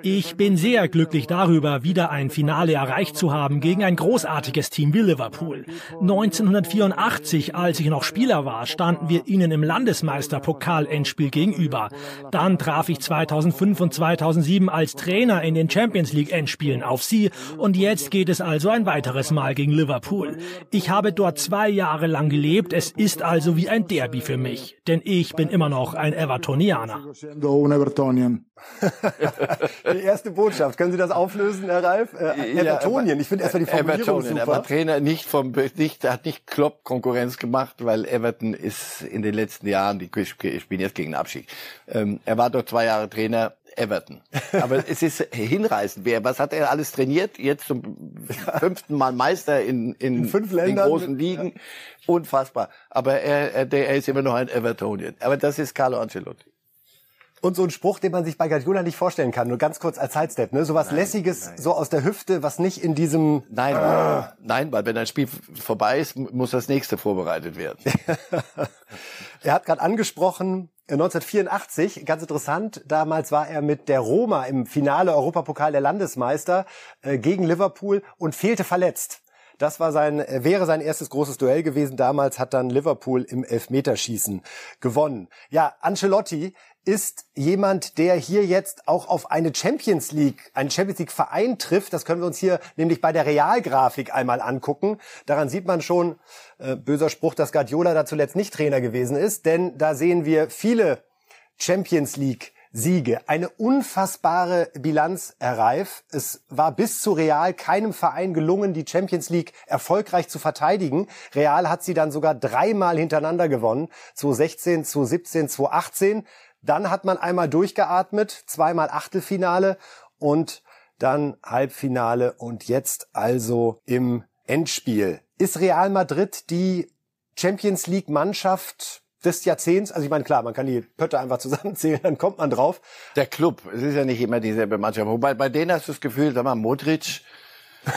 [SPEAKER 8] Ich bin sehr glücklich darüber, wieder ein Finale erreicht zu haben gegen ein großartiges Team wie Liverpool. 1984, als ich noch Spieler war, standen wir ihnen im Landesmeister-Pokal-Endspiel gegenüber. Dann traf ich 2005 und 2007 als Trainer in den Champions League-Endspielen auf sie und jetzt geht es also ein weiteres Mal gegen Liverpool. Ich habe dort zwei Jahre lang gelebt, es ist also wie ein Derby für mich, denn ich bin immer noch ein Evertonianer.
[SPEAKER 2] die erste Botschaft. Können Sie das auflösen, Herr Ralf? Äh, Evertonien. Ich finde erstmal die Formulierung Evertonien. super.
[SPEAKER 1] Aber Trainer nicht vom, nicht, hat nicht Klopp Konkurrenz gemacht, weil Everton ist in den letzten Jahren, die spielen jetzt gegen den Abschied. Ähm, er war dort zwei Jahre Trainer. Everton. Aber es ist hinreißend. Wer, was hat er alles trainiert? Jetzt zum fünften Mal Meister in, in, in fünf Ländern. In großen Ligen. Ja. Unfassbar. Aber er, er, er ist immer noch ein Evertonian. Aber das ist Carlo Ancelotti.
[SPEAKER 2] Und so ein Spruch, den man sich bei Guardiola nicht vorstellen kann, nur ganz kurz als Sidestep, ne? So was nein, Lässiges, nein. so aus der Hüfte, was nicht in diesem...
[SPEAKER 1] Nein, äh. nein, weil wenn ein Spiel vorbei ist, muss das nächste vorbereitet werden.
[SPEAKER 2] er hat gerade angesprochen, 1984, ganz interessant, damals war er mit der Roma im Finale Europapokal der Landesmeister äh, gegen Liverpool und fehlte verletzt. Das war sein, äh, wäre sein erstes großes Duell gewesen. Damals hat dann Liverpool im Elfmeterschießen gewonnen. Ja, Ancelotti ist jemand, der hier jetzt auch auf eine Champions League, einen Champions League Verein trifft. Das können wir uns hier nämlich bei der Realgrafik einmal angucken. Daran sieht man schon, äh, böser Spruch, dass Guardiola da zuletzt nicht Trainer gewesen ist, denn da sehen wir viele Champions League Siege. Eine unfassbare Bilanz, Herr Reif. Es war bis zu Real keinem Verein gelungen, die Champions League erfolgreich zu verteidigen. Real hat sie dann sogar dreimal hintereinander gewonnen. 2016, 2017, 2018. Dann hat man einmal durchgeatmet, zweimal Achtelfinale und dann Halbfinale und jetzt also im Endspiel. Ist Real Madrid die Champions League Mannschaft des Jahrzehnts? Also ich meine, klar, man kann die Pötte einfach zusammenzählen, dann kommt man drauf.
[SPEAKER 1] Der Club, es ist ja nicht immer dieselbe Mannschaft. Wobei bei denen hast du das Gefühl, sag mal, Modric,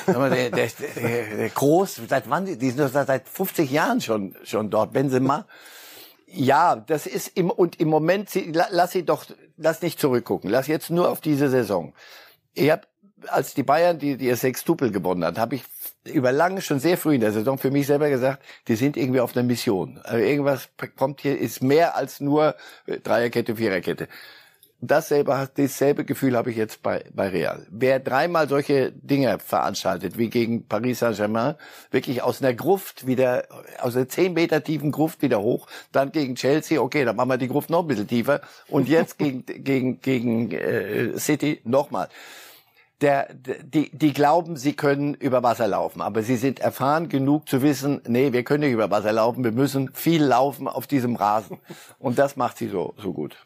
[SPEAKER 1] sag mal, der, der, der, der groß, seit wann, die sind seit 50 Jahren schon, schon dort, Benzema. Ja, das ist im, und im Moment, lass sie doch, lass nicht zurückgucken. Lass jetzt nur auf diese Saison. Ich hab, als die Bayern die, die Sextupel gewonnen hat, habe ich über lange, schon sehr früh in der Saison für mich selber gesagt, die sind irgendwie auf einer Mission. Also irgendwas kommt hier, ist mehr als nur Dreierkette, Viererkette dasselbe, dasselbe Gefühl habe ich jetzt bei, bei Real. Wer dreimal solche Dinge veranstaltet, wie gegen Paris Saint-Germain, wirklich aus einer Gruft wieder, aus einer zehn Meter tiefen Gruft wieder hoch, dann gegen Chelsea, okay, dann machen wir die Gruft noch ein bisschen tiefer und jetzt gegen, gegen, gegen äh, City nochmal. Der, die, die glauben, sie können über Wasser laufen, aber sie sind erfahren genug zu wissen, nee, wir können nicht über Wasser laufen, wir müssen viel laufen auf diesem Rasen. Und das macht sie so, so gut.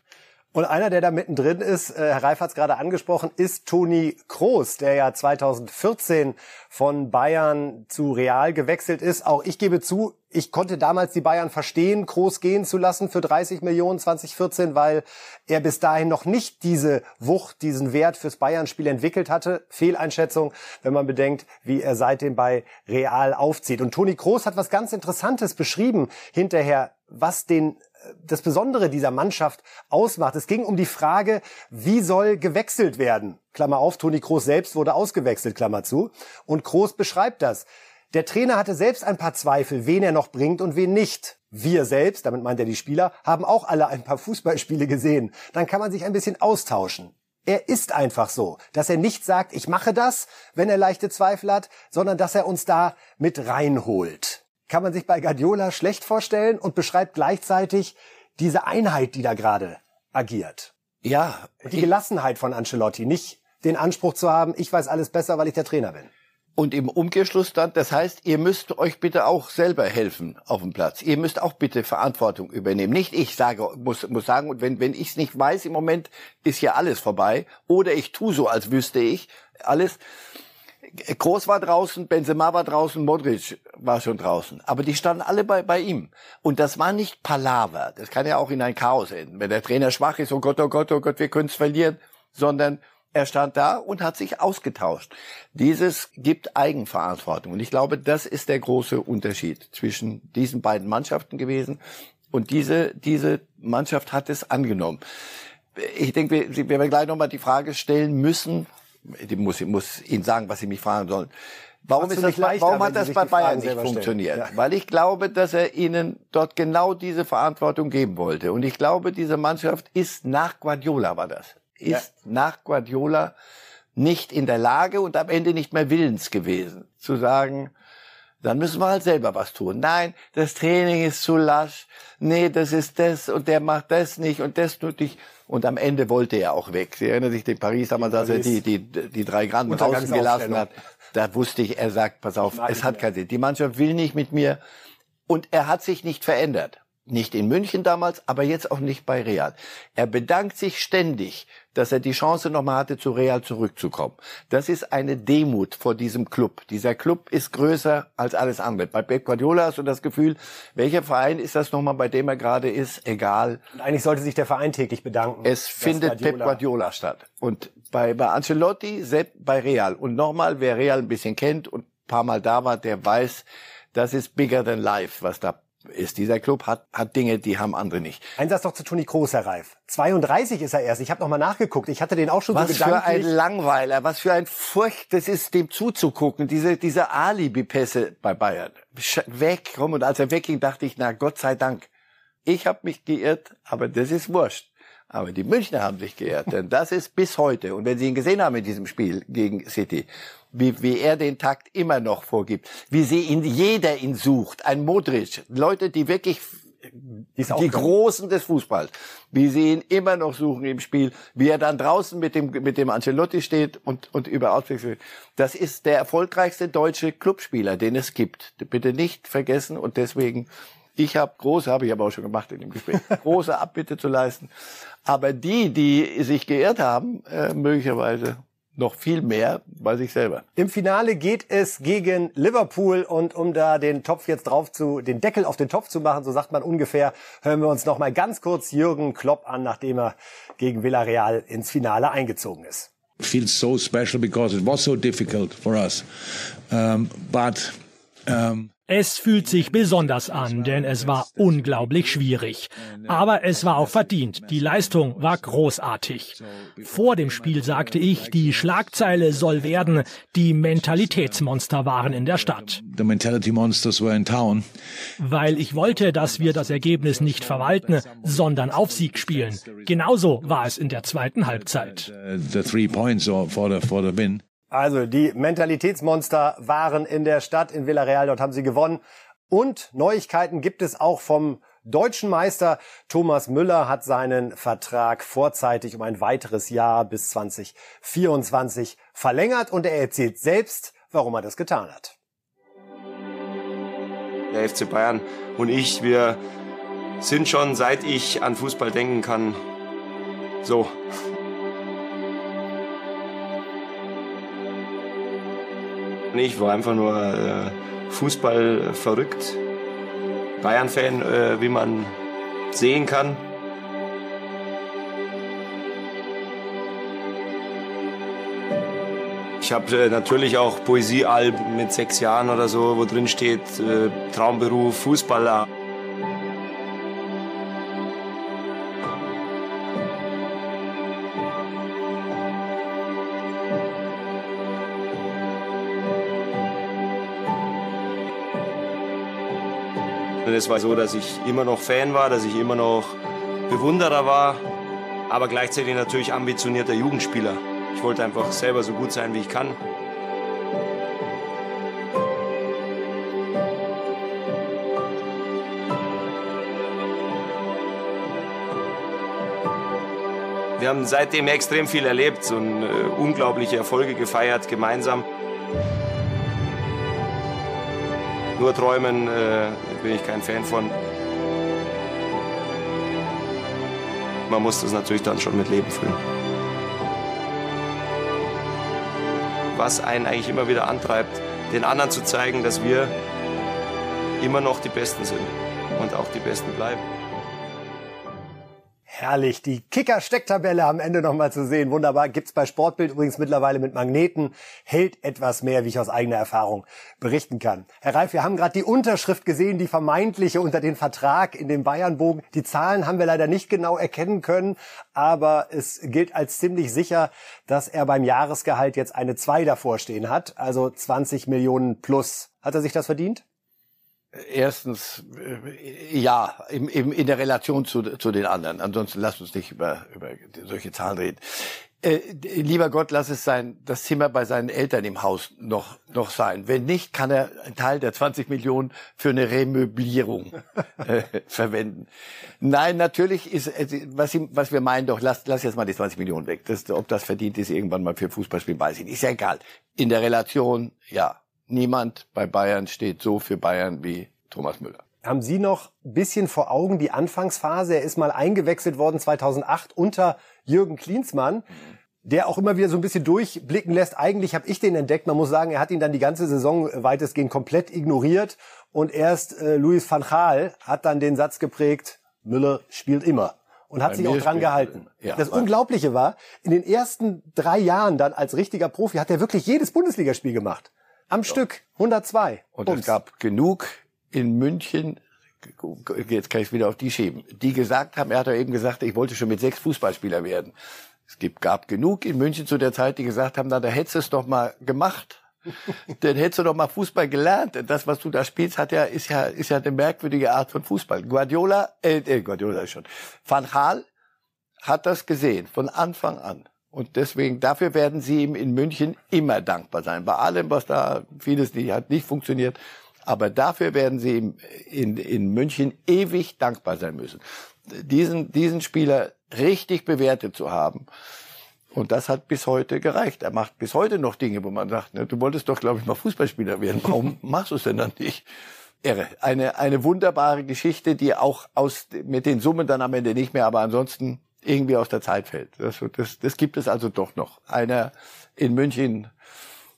[SPEAKER 2] Und einer, der da mittendrin ist, äh, Herr Reif hat es gerade angesprochen, ist Toni Kroos, der ja 2014 von Bayern zu Real gewechselt ist. Auch ich gebe zu, ich konnte damals die Bayern verstehen, Kroos gehen zu lassen für 30 Millionen 2014, weil er bis dahin noch nicht diese Wucht, diesen Wert fürs Bayern-Spiel entwickelt hatte. Fehleinschätzung, wenn man bedenkt, wie er seitdem bei Real aufzieht. Und Toni Kroos hat was ganz Interessantes beschrieben hinterher, was den das Besondere dieser Mannschaft ausmacht. Es ging um die Frage, wie soll gewechselt werden? Klammer auf, Toni Kroos selbst wurde ausgewechselt, Klammer zu. Und Kroos beschreibt das. Der Trainer hatte selbst ein paar Zweifel, wen er noch bringt und wen nicht. Wir selbst, damit meint er die Spieler, haben auch alle ein paar Fußballspiele gesehen. Dann kann man sich ein bisschen austauschen. Er ist einfach so, dass er nicht sagt, ich mache das, wenn er leichte Zweifel hat, sondern dass er uns da mit reinholt kann man sich bei Guardiola schlecht vorstellen und beschreibt gleichzeitig diese Einheit, die da gerade agiert.
[SPEAKER 1] Ja.
[SPEAKER 2] Und die Gelassenheit von Ancelotti, nicht den Anspruch zu haben, ich weiß alles besser, weil ich der Trainer bin.
[SPEAKER 1] Und im Umkehrschluss dann, das heißt, ihr müsst euch bitte auch selber helfen auf dem Platz. Ihr müsst auch bitte Verantwortung übernehmen. Nicht ich sage, muss, muss sagen, und wenn, wenn ich es nicht weiß im Moment, ist ja alles vorbei. Oder ich tu so, als wüsste ich alles. Groß war draußen, Benzema war draußen, Modric war schon draußen. Aber die standen alle bei, bei ihm. Und das war nicht Palaver. Das kann ja auch in ein Chaos enden. Wenn der Trainer schwach ist, oh Gott, oh Gott, oh Gott, wir können es verlieren. Sondern er stand da und hat sich ausgetauscht. Dieses gibt Eigenverantwortung. Und ich glaube, das ist der große Unterschied zwischen diesen beiden Mannschaften gewesen. Und diese, diese Mannschaft hat es angenommen. ich denke, wir, werden gleich nochmal die Frage stellen müssen. Ich muss, ich muss Ihnen sagen, was Sie mich fragen sollen. Warum, ist das, leichter, warum hat das bei Bayern nicht funktioniert? Ja. Weil ich glaube, dass er ihnen dort genau diese Verantwortung geben wollte. Und ich glaube, diese Mannschaft ist nach Guardiola war das. Ist ja. nach Guardiola nicht in der Lage und am Ende nicht mehr willens gewesen, zu sagen, dann müssen wir halt selber was tun. Nein, das Training ist zu lasch. Nee, das ist das und der macht das nicht und das tut nicht. Und am Ende wollte er auch weg. Sie erinnern sich, in Paris damals, als er die, die, die drei Granden draußen gelassen hat. Da wusste ich, er sagt, pass auf, es hat keinen Sinn. Die Mannschaft will nicht mit mir. Und er hat sich nicht verändert. Nicht in München damals, aber jetzt auch nicht bei Real. Er bedankt sich ständig, dass er die Chance nochmal hatte, zu Real zurückzukommen. Das ist eine Demut vor diesem Club. Dieser Club ist größer als alles andere. Bei Pep Guardiola hast du das Gefühl, welcher Verein ist das nochmal, bei dem er gerade ist? Egal.
[SPEAKER 2] Und eigentlich sollte sich der Verein täglich bedanken.
[SPEAKER 1] Es findet Guardiola. Pep Guardiola statt. Und bei, bei Ancelotti, selbst bei Real. Und nochmal, wer Real ein bisschen kennt und ein paar Mal da war, der weiß, das ist bigger than life, was da ist. Dieser Club hat, hat Dinge, die haben andere nicht.
[SPEAKER 2] Ein Satz doch zu Toni Kroos, Herr Reif. 32 ist er erst. Ich habe noch mal nachgeguckt. Ich hatte den auch schon
[SPEAKER 1] was
[SPEAKER 2] so gedanklich.
[SPEAKER 1] Was für ein Langweiler, was für ein Furcht, das ist dem zuzugucken. Diese, diese Alibi-Pässe bei Bayern. Weg, komm. Und als er wegging, dachte ich, na Gott sei Dank. Ich habe mich geirrt, aber das ist wurscht. Aber die Münchner haben sich geirrt, denn das ist bis heute. Und wenn Sie ihn gesehen haben in diesem Spiel gegen City, wie, wie er den Takt immer noch vorgibt, wie sie ihn, jeder ihn sucht, ein Modric, Leute, die wirklich die, die Großen des Fußballs, wie sie ihn immer noch suchen im Spiel, wie er dann draußen mit dem, mit dem Ancelotti steht und, und über Auswechslung. Das ist der erfolgreichste deutsche Clubspieler, den es gibt. Bitte nicht vergessen. Und deswegen, ich habe große, habe ich aber auch schon gemacht in dem Gespräch, große Abbitte zu leisten. Aber die, die sich geirrt haben, äh, möglicherweise noch viel mehr bei sich selber.
[SPEAKER 2] Im Finale geht es gegen Liverpool und um da den Topf jetzt drauf zu, den Deckel auf den Topf zu machen, so sagt man ungefähr, hören wir uns noch mal ganz kurz Jürgen Klopp an, nachdem er gegen Villarreal ins Finale eingezogen ist.
[SPEAKER 9] Feels so special because it was so difficult for us, um, but
[SPEAKER 8] um es fühlt sich besonders an, denn es war unglaublich schwierig. Aber es war auch verdient. Die Leistung war großartig. Vor dem Spiel sagte ich, die Schlagzeile soll werden, die Mentalitätsmonster waren in der Stadt.
[SPEAKER 9] The mentality monsters were in town.
[SPEAKER 8] Weil ich wollte, dass wir das Ergebnis nicht verwalten, sondern auf Sieg spielen. Genauso war es in der zweiten Halbzeit.
[SPEAKER 9] The three points for the, for the win.
[SPEAKER 2] Also die Mentalitätsmonster waren in der Stadt in Villarreal, dort haben sie gewonnen. Und Neuigkeiten gibt es auch vom deutschen Meister. Thomas Müller hat seinen Vertrag vorzeitig um ein weiteres Jahr bis 2024 verlängert und er erzählt selbst, warum er das getan hat.
[SPEAKER 10] Der FC Bayern und ich, wir sind schon seit ich an Fußball denken kann, so Ich war einfach nur äh, Fußball verrückt. Bayern-Fan, äh, wie man sehen kann. Ich habe äh, natürlich auch Poesiealben mit sechs Jahren oder so, wo drin steht äh, Traumberuf Fußballer. Es war so, dass ich immer noch Fan war, dass ich immer noch Bewunderer war, aber gleichzeitig natürlich ambitionierter Jugendspieler. Ich wollte einfach selber so gut sein, wie ich kann. Wir haben seitdem extrem viel erlebt und äh, unglaubliche Erfolge gefeiert gemeinsam. Nur träumen äh, bin ich kein Fan von. Man muss das natürlich dann schon mit Leben füllen. Was einen eigentlich immer wieder antreibt, den anderen zu zeigen, dass wir immer noch die Besten sind und auch die Besten bleiben.
[SPEAKER 2] Herrlich, die Kicker-Stecktabelle am Ende nochmal zu sehen. Wunderbar. Gibt's bei Sportbild übrigens mittlerweile mit Magneten. Hält etwas mehr, wie ich aus eigener Erfahrung berichten kann. Herr Reif, wir haben gerade die Unterschrift gesehen, die vermeintliche unter den Vertrag in dem Bayernbogen. Die Zahlen haben wir leider nicht genau erkennen können, aber es gilt als ziemlich sicher, dass er beim Jahresgehalt jetzt eine 2 davor stehen hat, also 20 Millionen plus. Hat er sich das verdient?
[SPEAKER 1] Erstens, äh, ja, im, im, in der Relation zu, zu den anderen. Ansonsten lasst uns nicht über, über solche Zahlen reden. Äh, lieber Gott, lass es sein, das Zimmer bei seinen Eltern im Haus noch, noch sein. Wenn nicht, kann er einen Teil der 20 Millionen für eine Remöblierung äh, verwenden. Nein, natürlich ist, äh, was, was wir meinen, doch, lass, lass jetzt mal die 20 Millionen weg. Das, ob das verdient ist irgendwann mal für Fußballspielen, weiß ich nicht. Ist ja egal. In der Relation, ja, niemand bei Bayern steht so für Bayern wie Thomas Müller.
[SPEAKER 2] Haben Sie noch ein bisschen vor Augen die Anfangsphase? Er ist mal eingewechselt worden 2008 unter Jürgen Klinsmann, der auch immer wieder so ein bisschen durchblicken lässt. Eigentlich habe ich den entdeckt. Man muss sagen, er hat ihn dann die ganze Saison weitestgehend komplett ignoriert. Und erst äh, Luis van Gaal hat dann den Satz geprägt, Müller spielt immer und hat Bei sich auch dran gehalten. Ja, das Unglaubliche war, in den ersten drei Jahren dann als richtiger Profi hat er wirklich jedes Bundesligaspiel gemacht. Am so. Stück, 102.
[SPEAKER 1] Und Bums. es gab genug in München, jetzt kann ich es wieder auf die schieben, die gesagt haben, er hat ja eben gesagt, ich wollte schon mit sechs Fußballspieler werden. Es gibt, gab genug in München zu der Zeit, die gesagt haben, na, da hättest du es doch mal gemacht. Dann hättest du doch mal Fußball gelernt. Das, was du da spielst, hat ja, ist ja, ist ja eine merkwürdige Art von Fußball. Guardiola, äh, äh Guardiola ist schon. Van Gaal hat das gesehen, von Anfang an. Und deswegen, dafür werden sie ihm in München immer dankbar sein. Bei allem, was da vieles nicht, hat nicht funktioniert. Aber dafür werden sie ihm in, in München ewig dankbar sein müssen. Diesen, diesen Spieler richtig bewertet zu haben. Und das hat bis heute gereicht. Er macht bis heute noch Dinge, wo man sagt, ne, du wolltest doch, glaube ich, mal Fußballspieler werden. Warum machst du es denn dann nicht? Irre. Eine, eine wunderbare Geschichte, die auch aus, mit den Summen dann am Ende nicht mehr, aber ansonsten irgendwie aus der Zeit fällt. Das, das, das gibt es also doch noch. Einer in München,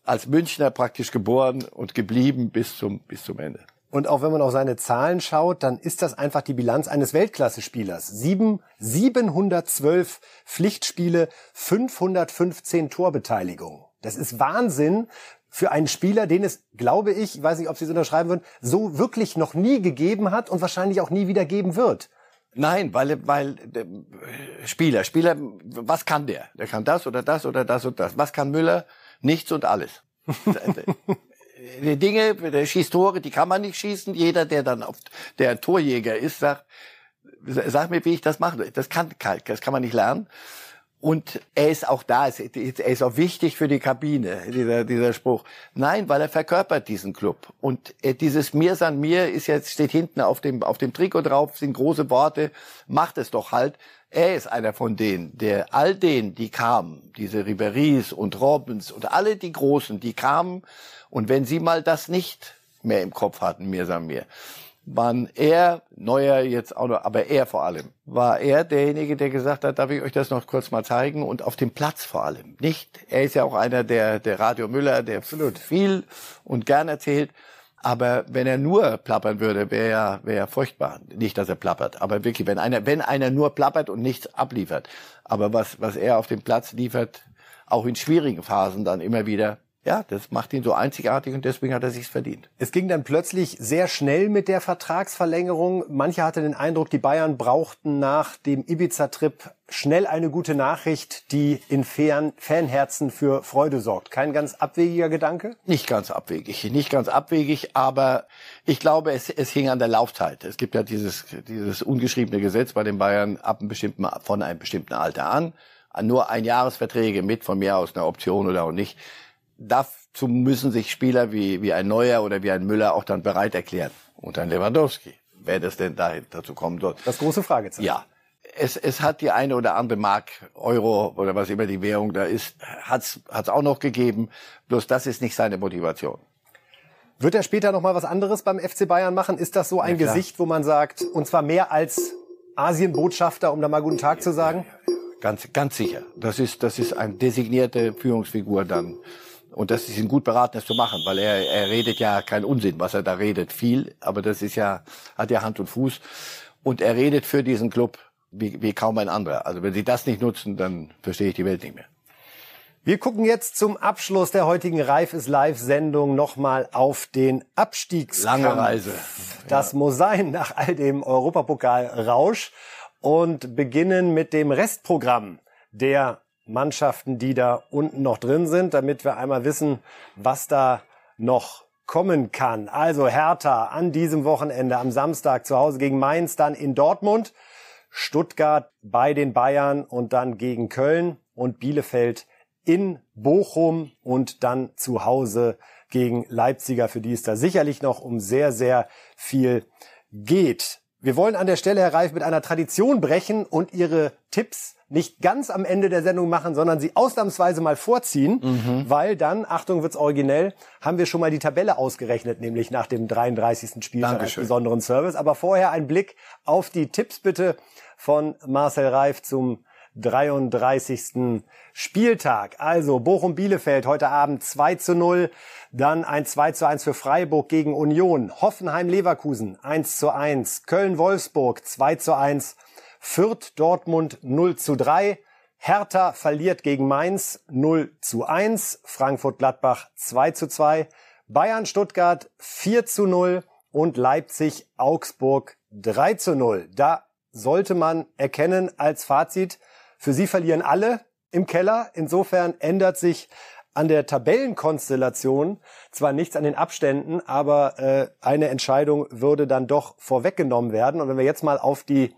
[SPEAKER 1] als Münchner praktisch geboren und geblieben bis zum, bis zum Ende.
[SPEAKER 2] Und auch wenn man auf seine Zahlen schaut, dann ist das einfach die Bilanz eines Weltklasse-Spielers. Sieben, 712 Pflichtspiele, 515 Torbeteiligungen. Das ist Wahnsinn für einen Spieler, den es, glaube ich, ich weiß nicht, ob Sie es unterschreiben würden, so wirklich noch nie gegeben hat und wahrscheinlich auch nie wieder geben wird.
[SPEAKER 1] Nein, weil, weil äh, Spieler, Spieler, was kann der? Der kann das oder das oder das und das. Was kann Müller? Nichts und alles. die Dinge, der schießt Tore, die kann man nicht schießen. Jeder, der dann auf der Torjäger ist, sagt, sag mir, wie ich das mache. Das kann, das kann man nicht lernen. Und er ist auch da, er ist auch wichtig für die Kabine, dieser, dieser Spruch. Nein, weil er verkörpert diesen Club. Und dieses Mir san mir ist jetzt, steht hinten auf dem, auf dem Trikot drauf, sind große Worte, macht es doch halt. Er ist einer von denen, der all denen, die kamen, diese Riberies und Robbins und alle die Großen, die kamen, und wenn sie mal das nicht mehr im Kopf hatten, Mir san mir, waren er, Neuer jetzt auch noch, aber er vor allem, war er derjenige, der gesagt hat, darf ich euch das noch kurz mal zeigen und auf dem Platz vor allem. Nicht, er ist ja auch einer der, der Radio Müller, der absolut viel und gern erzählt, aber wenn er nur plappern würde, wäre er, wäre er furchtbar. Nicht, dass er plappert, aber wirklich, wenn einer, wenn einer nur plappert und nichts abliefert. Aber was, was er auf dem Platz liefert, auch in schwierigen Phasen dann immer wieder, ja, das macht ihn so einzigartig und deswegen hat er sich's verdient.
[SPEAKER 2] Es ging dann plötzlich sehr schnell mit der Vertragsverlängerung. Manche hatten den Eindruck, die Bayern brauchten nach dem Ibiza-Trip schnell eine gute Nachricht, die in Fan Fanherzen für Freude sorgt. Kein ganz abwegiger Gedanke?
[SPEAKER 1] Nicht ganz abwegig, nicht ganz abwegig, aber ich glaube, es, es hing an der Laufzeit. Es gibt ja dieses, dieses ungeschriebene Gesetz bei den Bayern ab einem bestimmten, von einem bestimmten Alter an. Nur ein Jahresverträge mit von mir aus einer Option oder auch nicht dazu müssen sich Spieler wie, wie ein Neuer oder wie ein Müller auch dann bereit erklären. Und ein Lewandowski, wer das denn da, dazu kommen soll.
[SPEAKER 2] Das große Fragezeichen.
[SPEAKER 1] Ja. Es, es hat die eine oder andere Mark, Euro oder was immer die Währung da ist, hat's hat's auch noch gegeben. Bloß das ist nicht seine Motivation.
[SPEAKER 2] Wird er später noch mal was anderes beim FC Bayern machen? Ist das so ein ja, Gesicht, wo man sagt, und zwar mehr als Asienbotschafter, um da mal guten Tag zu sagen?
[SPEAKER 1] Ganz, ganz sicher. Das ist, das ist eine designierte Führungsfigur dann. Und das ist ihn gut beraten, das zu machen, weil er, er redet ja keinen Unsinn, was er da redet, viel, aber das ist ja, hat ja Hand und Fuß. Und er redet für diesen Club wie, wie kaum ein anderer. Also wenn sie das nicht nutzen, dann verstehe ich die Welt nicht mehr.
[SPEAKER 2] Wir gucken jetzt zum Abschluss der heutigen Reif ist Live Sendung nochmal auf den Abstiegskampf.
[SPEAKER 1] Lange Reise.
[SPEAKER 2] Das muss sein nach all dem Europapokal-Rausch und beginnen mit dem Restprogramm der Mannschaften, die da unten noch drin sind, damit wir einmal wissen, was da noch kommen kann. Also Hertha an diesem Wochenende am Samstag zu Hause gegen Mainz, dann in Dortmund, Stuttgart bei den Bayern und dann gegen Köln und Bielefeld in Bochum und dann zu Hause gegen Leipziger, für die es da sicherlich noch um sehr, sehr viel geht. Wir wollen an der Stelle, Herr Reif, mit einer Tradition brechen und Ihre Tipps nicht ganz am Ende der Sendung machen, sondern sie ausnahmsweise mal vorziehen, mhm. weil dann, Achtung, wird's originell, haben wir schon mal die Tabelle ausgerechnet, nämlich nach dem 33. Spieltag als besonderen Service. Aber vorher ein Blick auf die Tipps bitte von Marcel Reif zum 33. Spieltag. Also Bochum-Bielefeld heute Abend 2 zu 0, dann ein 2 zu 1 für Freiburg gegen Union, Hoffenheim-Leverkusen 1 zu 1, Köln-Wolfsburg 2 zu 1, Fürth Dortmund 0 zu 3. Hertha verliert gegen Mainz 0 zu 1. Frankfurt Gladbach 2 zu 2. Bayern Stuttgart 4 zu 0 und Leipzig Augsburg 3 zu 0. Da sollte man erkennen als Fazit, für sie verlieren alle im Keller. Insofern ändert sich an der Tabellenkonstellation zwar nichts an den Abständen, aber äh, eine Entscheidung würde dann doch vorweggenommen werden. Und wenn wir jetzt mal auf die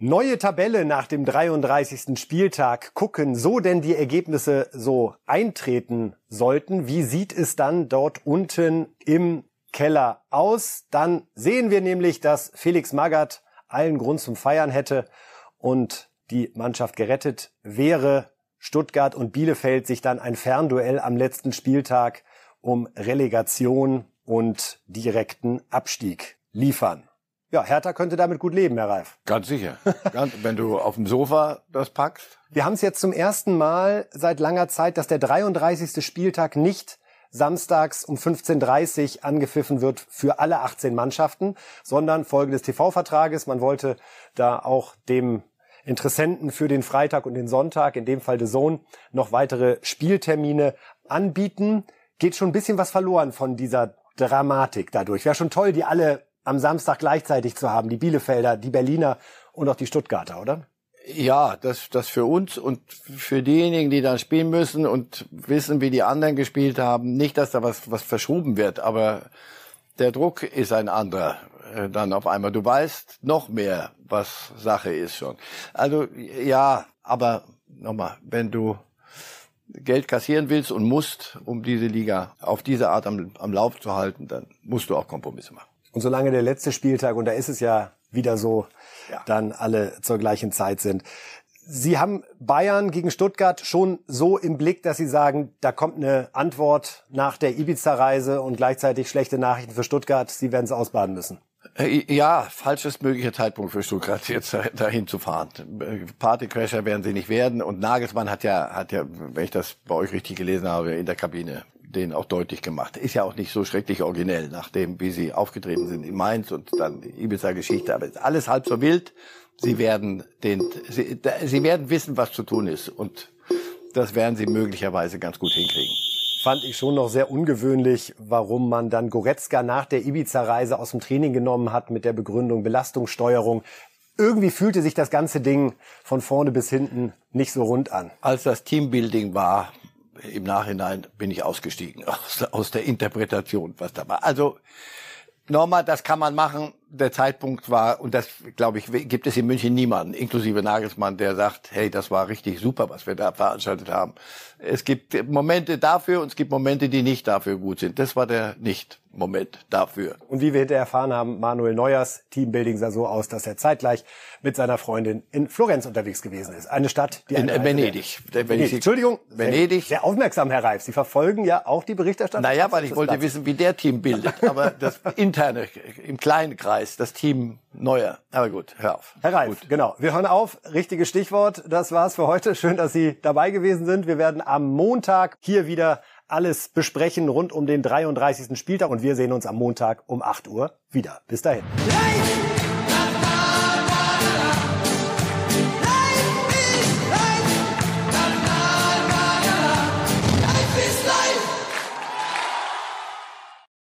[SPEAKER 2] Neue Tabelle nach dem 33. Spieltag gucken, so denn die Ergebnisse so eintreten sollten. Wie sieht es dann dort unten im Keller aus? Dann sehen wir nämlich, dass Felix Magath allen Grund zum Feiern hätte und die Mannschaft gerettet wäre. Stuttgart und Bielefeld sich dann ein Fernduell am letzten Spieltag um Relegation und direkten Abstieg liefern. Ja, Hertha könnte damit gut leben, Herr Reif.
[SPEAKER 1] Ganz sicher. Ganz, wenn du auf dem Sofa das packst.
[SPEAKER 2] Wir haben es jetzt zum ersten Mal seit langer Zeit, dass der 33. Spieltag nicht samstags um 15.30 Uhr angepfiffen wird für alle 18 Mannschaften, sondern Folge des TV-Vertrages. Man wollte da auch dem Interessenten für den Freitag und den Sonntag, in dem Fall The Zone, noch weitere Spieltermine anbieten. Geht schon ein bisschen was verloren von dieser Dramatik dadurch. Wäre schon toll, die alle am Samstag gleichzeitig zu haben, die Bielefelder, die Berliner und auch die Stuttgarter, oder?
[SPEAKER 1] Ja, das, das für uns und für diejenigen, die dann spielen müssen und wissen, wie die anderen gespielt haben, nicht, dass da was, was verschoben wird, aber der Druck ist ein anderer äh, dann auf einmal. Du weißt noch mehr, was Sache ist schon. Also ja, aber nochmal, wenn du Geld kassieren willst und musst, um diese Liga auf diese Art am, am Lauf zu halten, dann musst du auch Kompromisse machen.
[SPEAKER 2] Und solange der letzte Spieltag, und da ist es ja wieder so, ja. dann alle zur gleichen Zeit sind. Sie haben Bayern gegen Stuttgart schon so im Blick, dass Sie sagen, da kommt eine Antwort nach der Ibiza-Reise und gleichzeitig schlechte Nachrichten für Stuttgart. Sie werden es ausbaden müssen.
[SPEAKER 1] Äh, ja, falsches möglicher Zeitpunkt für Stuttgart, jetzt dahin zu fahren. Partycrasher werden sie nicht werden. Und Nagelsmann hat ja, hat ja, wenn ich das bei euch richtig gelesen habe, in der Kabine den auch deutlich gemacht. Ist ja auch nicht so schrecklich originell, nachdem, wie sie aufgetreten sind in Mainz und dann Ibiza-Geschichte. Aber ist alles halb so wild. Sie werden den, sie, sie werden wissen, was zu tun ist. Und das werden sie möglicherweise ganz gut hinkriegen
[SPEAKER 2] fand ich schon noch sehr ungewöhnlich, warum man dann Goretzka nach der Ibiza-Reise aus dem Training genommen hat mit der Begründung Belastungssteuerung. Irgendwie fühlte sich das ganze Ding von vorne bis hinten nicht so rund an.
[SPEAKER 1] Als das Teambuilding war, im Nachhinein bin ich ausgestiegen aus, aus der Interpretation, was da war. Also nochmal, das kann man machen. Der Zeitpunkt war, und das, glaube ich, gibt es in München niemanden, inklusive Nagelsmann, der sagt, hey, das war richtig super, was wir da veranstaltet haben. Es gibt Momente dafür und es gibt Momente, die nicht dafür gut sind. Das war der nicht Moment dafür.
[SPEAKER 2] Und wie wir hinterher erfahren haben, Manuel Neuers Teambuilding sah so aus, dass er zeitgleich mit seiner Freundin in Florenz unterwegs gewesen ist. Eine Stadt,
[SPEAKER 1] die in Venedig.
[SPEAKER 2] Venedig. Entschuldigung,
[SPEAKER 1] Venedig.
[SPEAKER 2] Sehr, sehr, aufmerksam, Herr Reif. Sie verfolgen ja auch die Berichterstattung.
[SPEAKER 1] Naja, weil ich wollte Platz. wissen, wie der Team bildet. Aber das interne, im kleinen Kreis, das Team Neuer. Aber gut, hör auf.
[SPEAKER 2] Herr Reif, gut. genau. Wir hören auf. Richtiges Stichwort. Das war's für heute. Schön, dass Sie dabei gewesen sind. Wir werden am Montag hier wieder alles besprechen rund um den 33. Spieltag und wir sehen uns am Montag um 8 Uhr wieder. Bis dahin.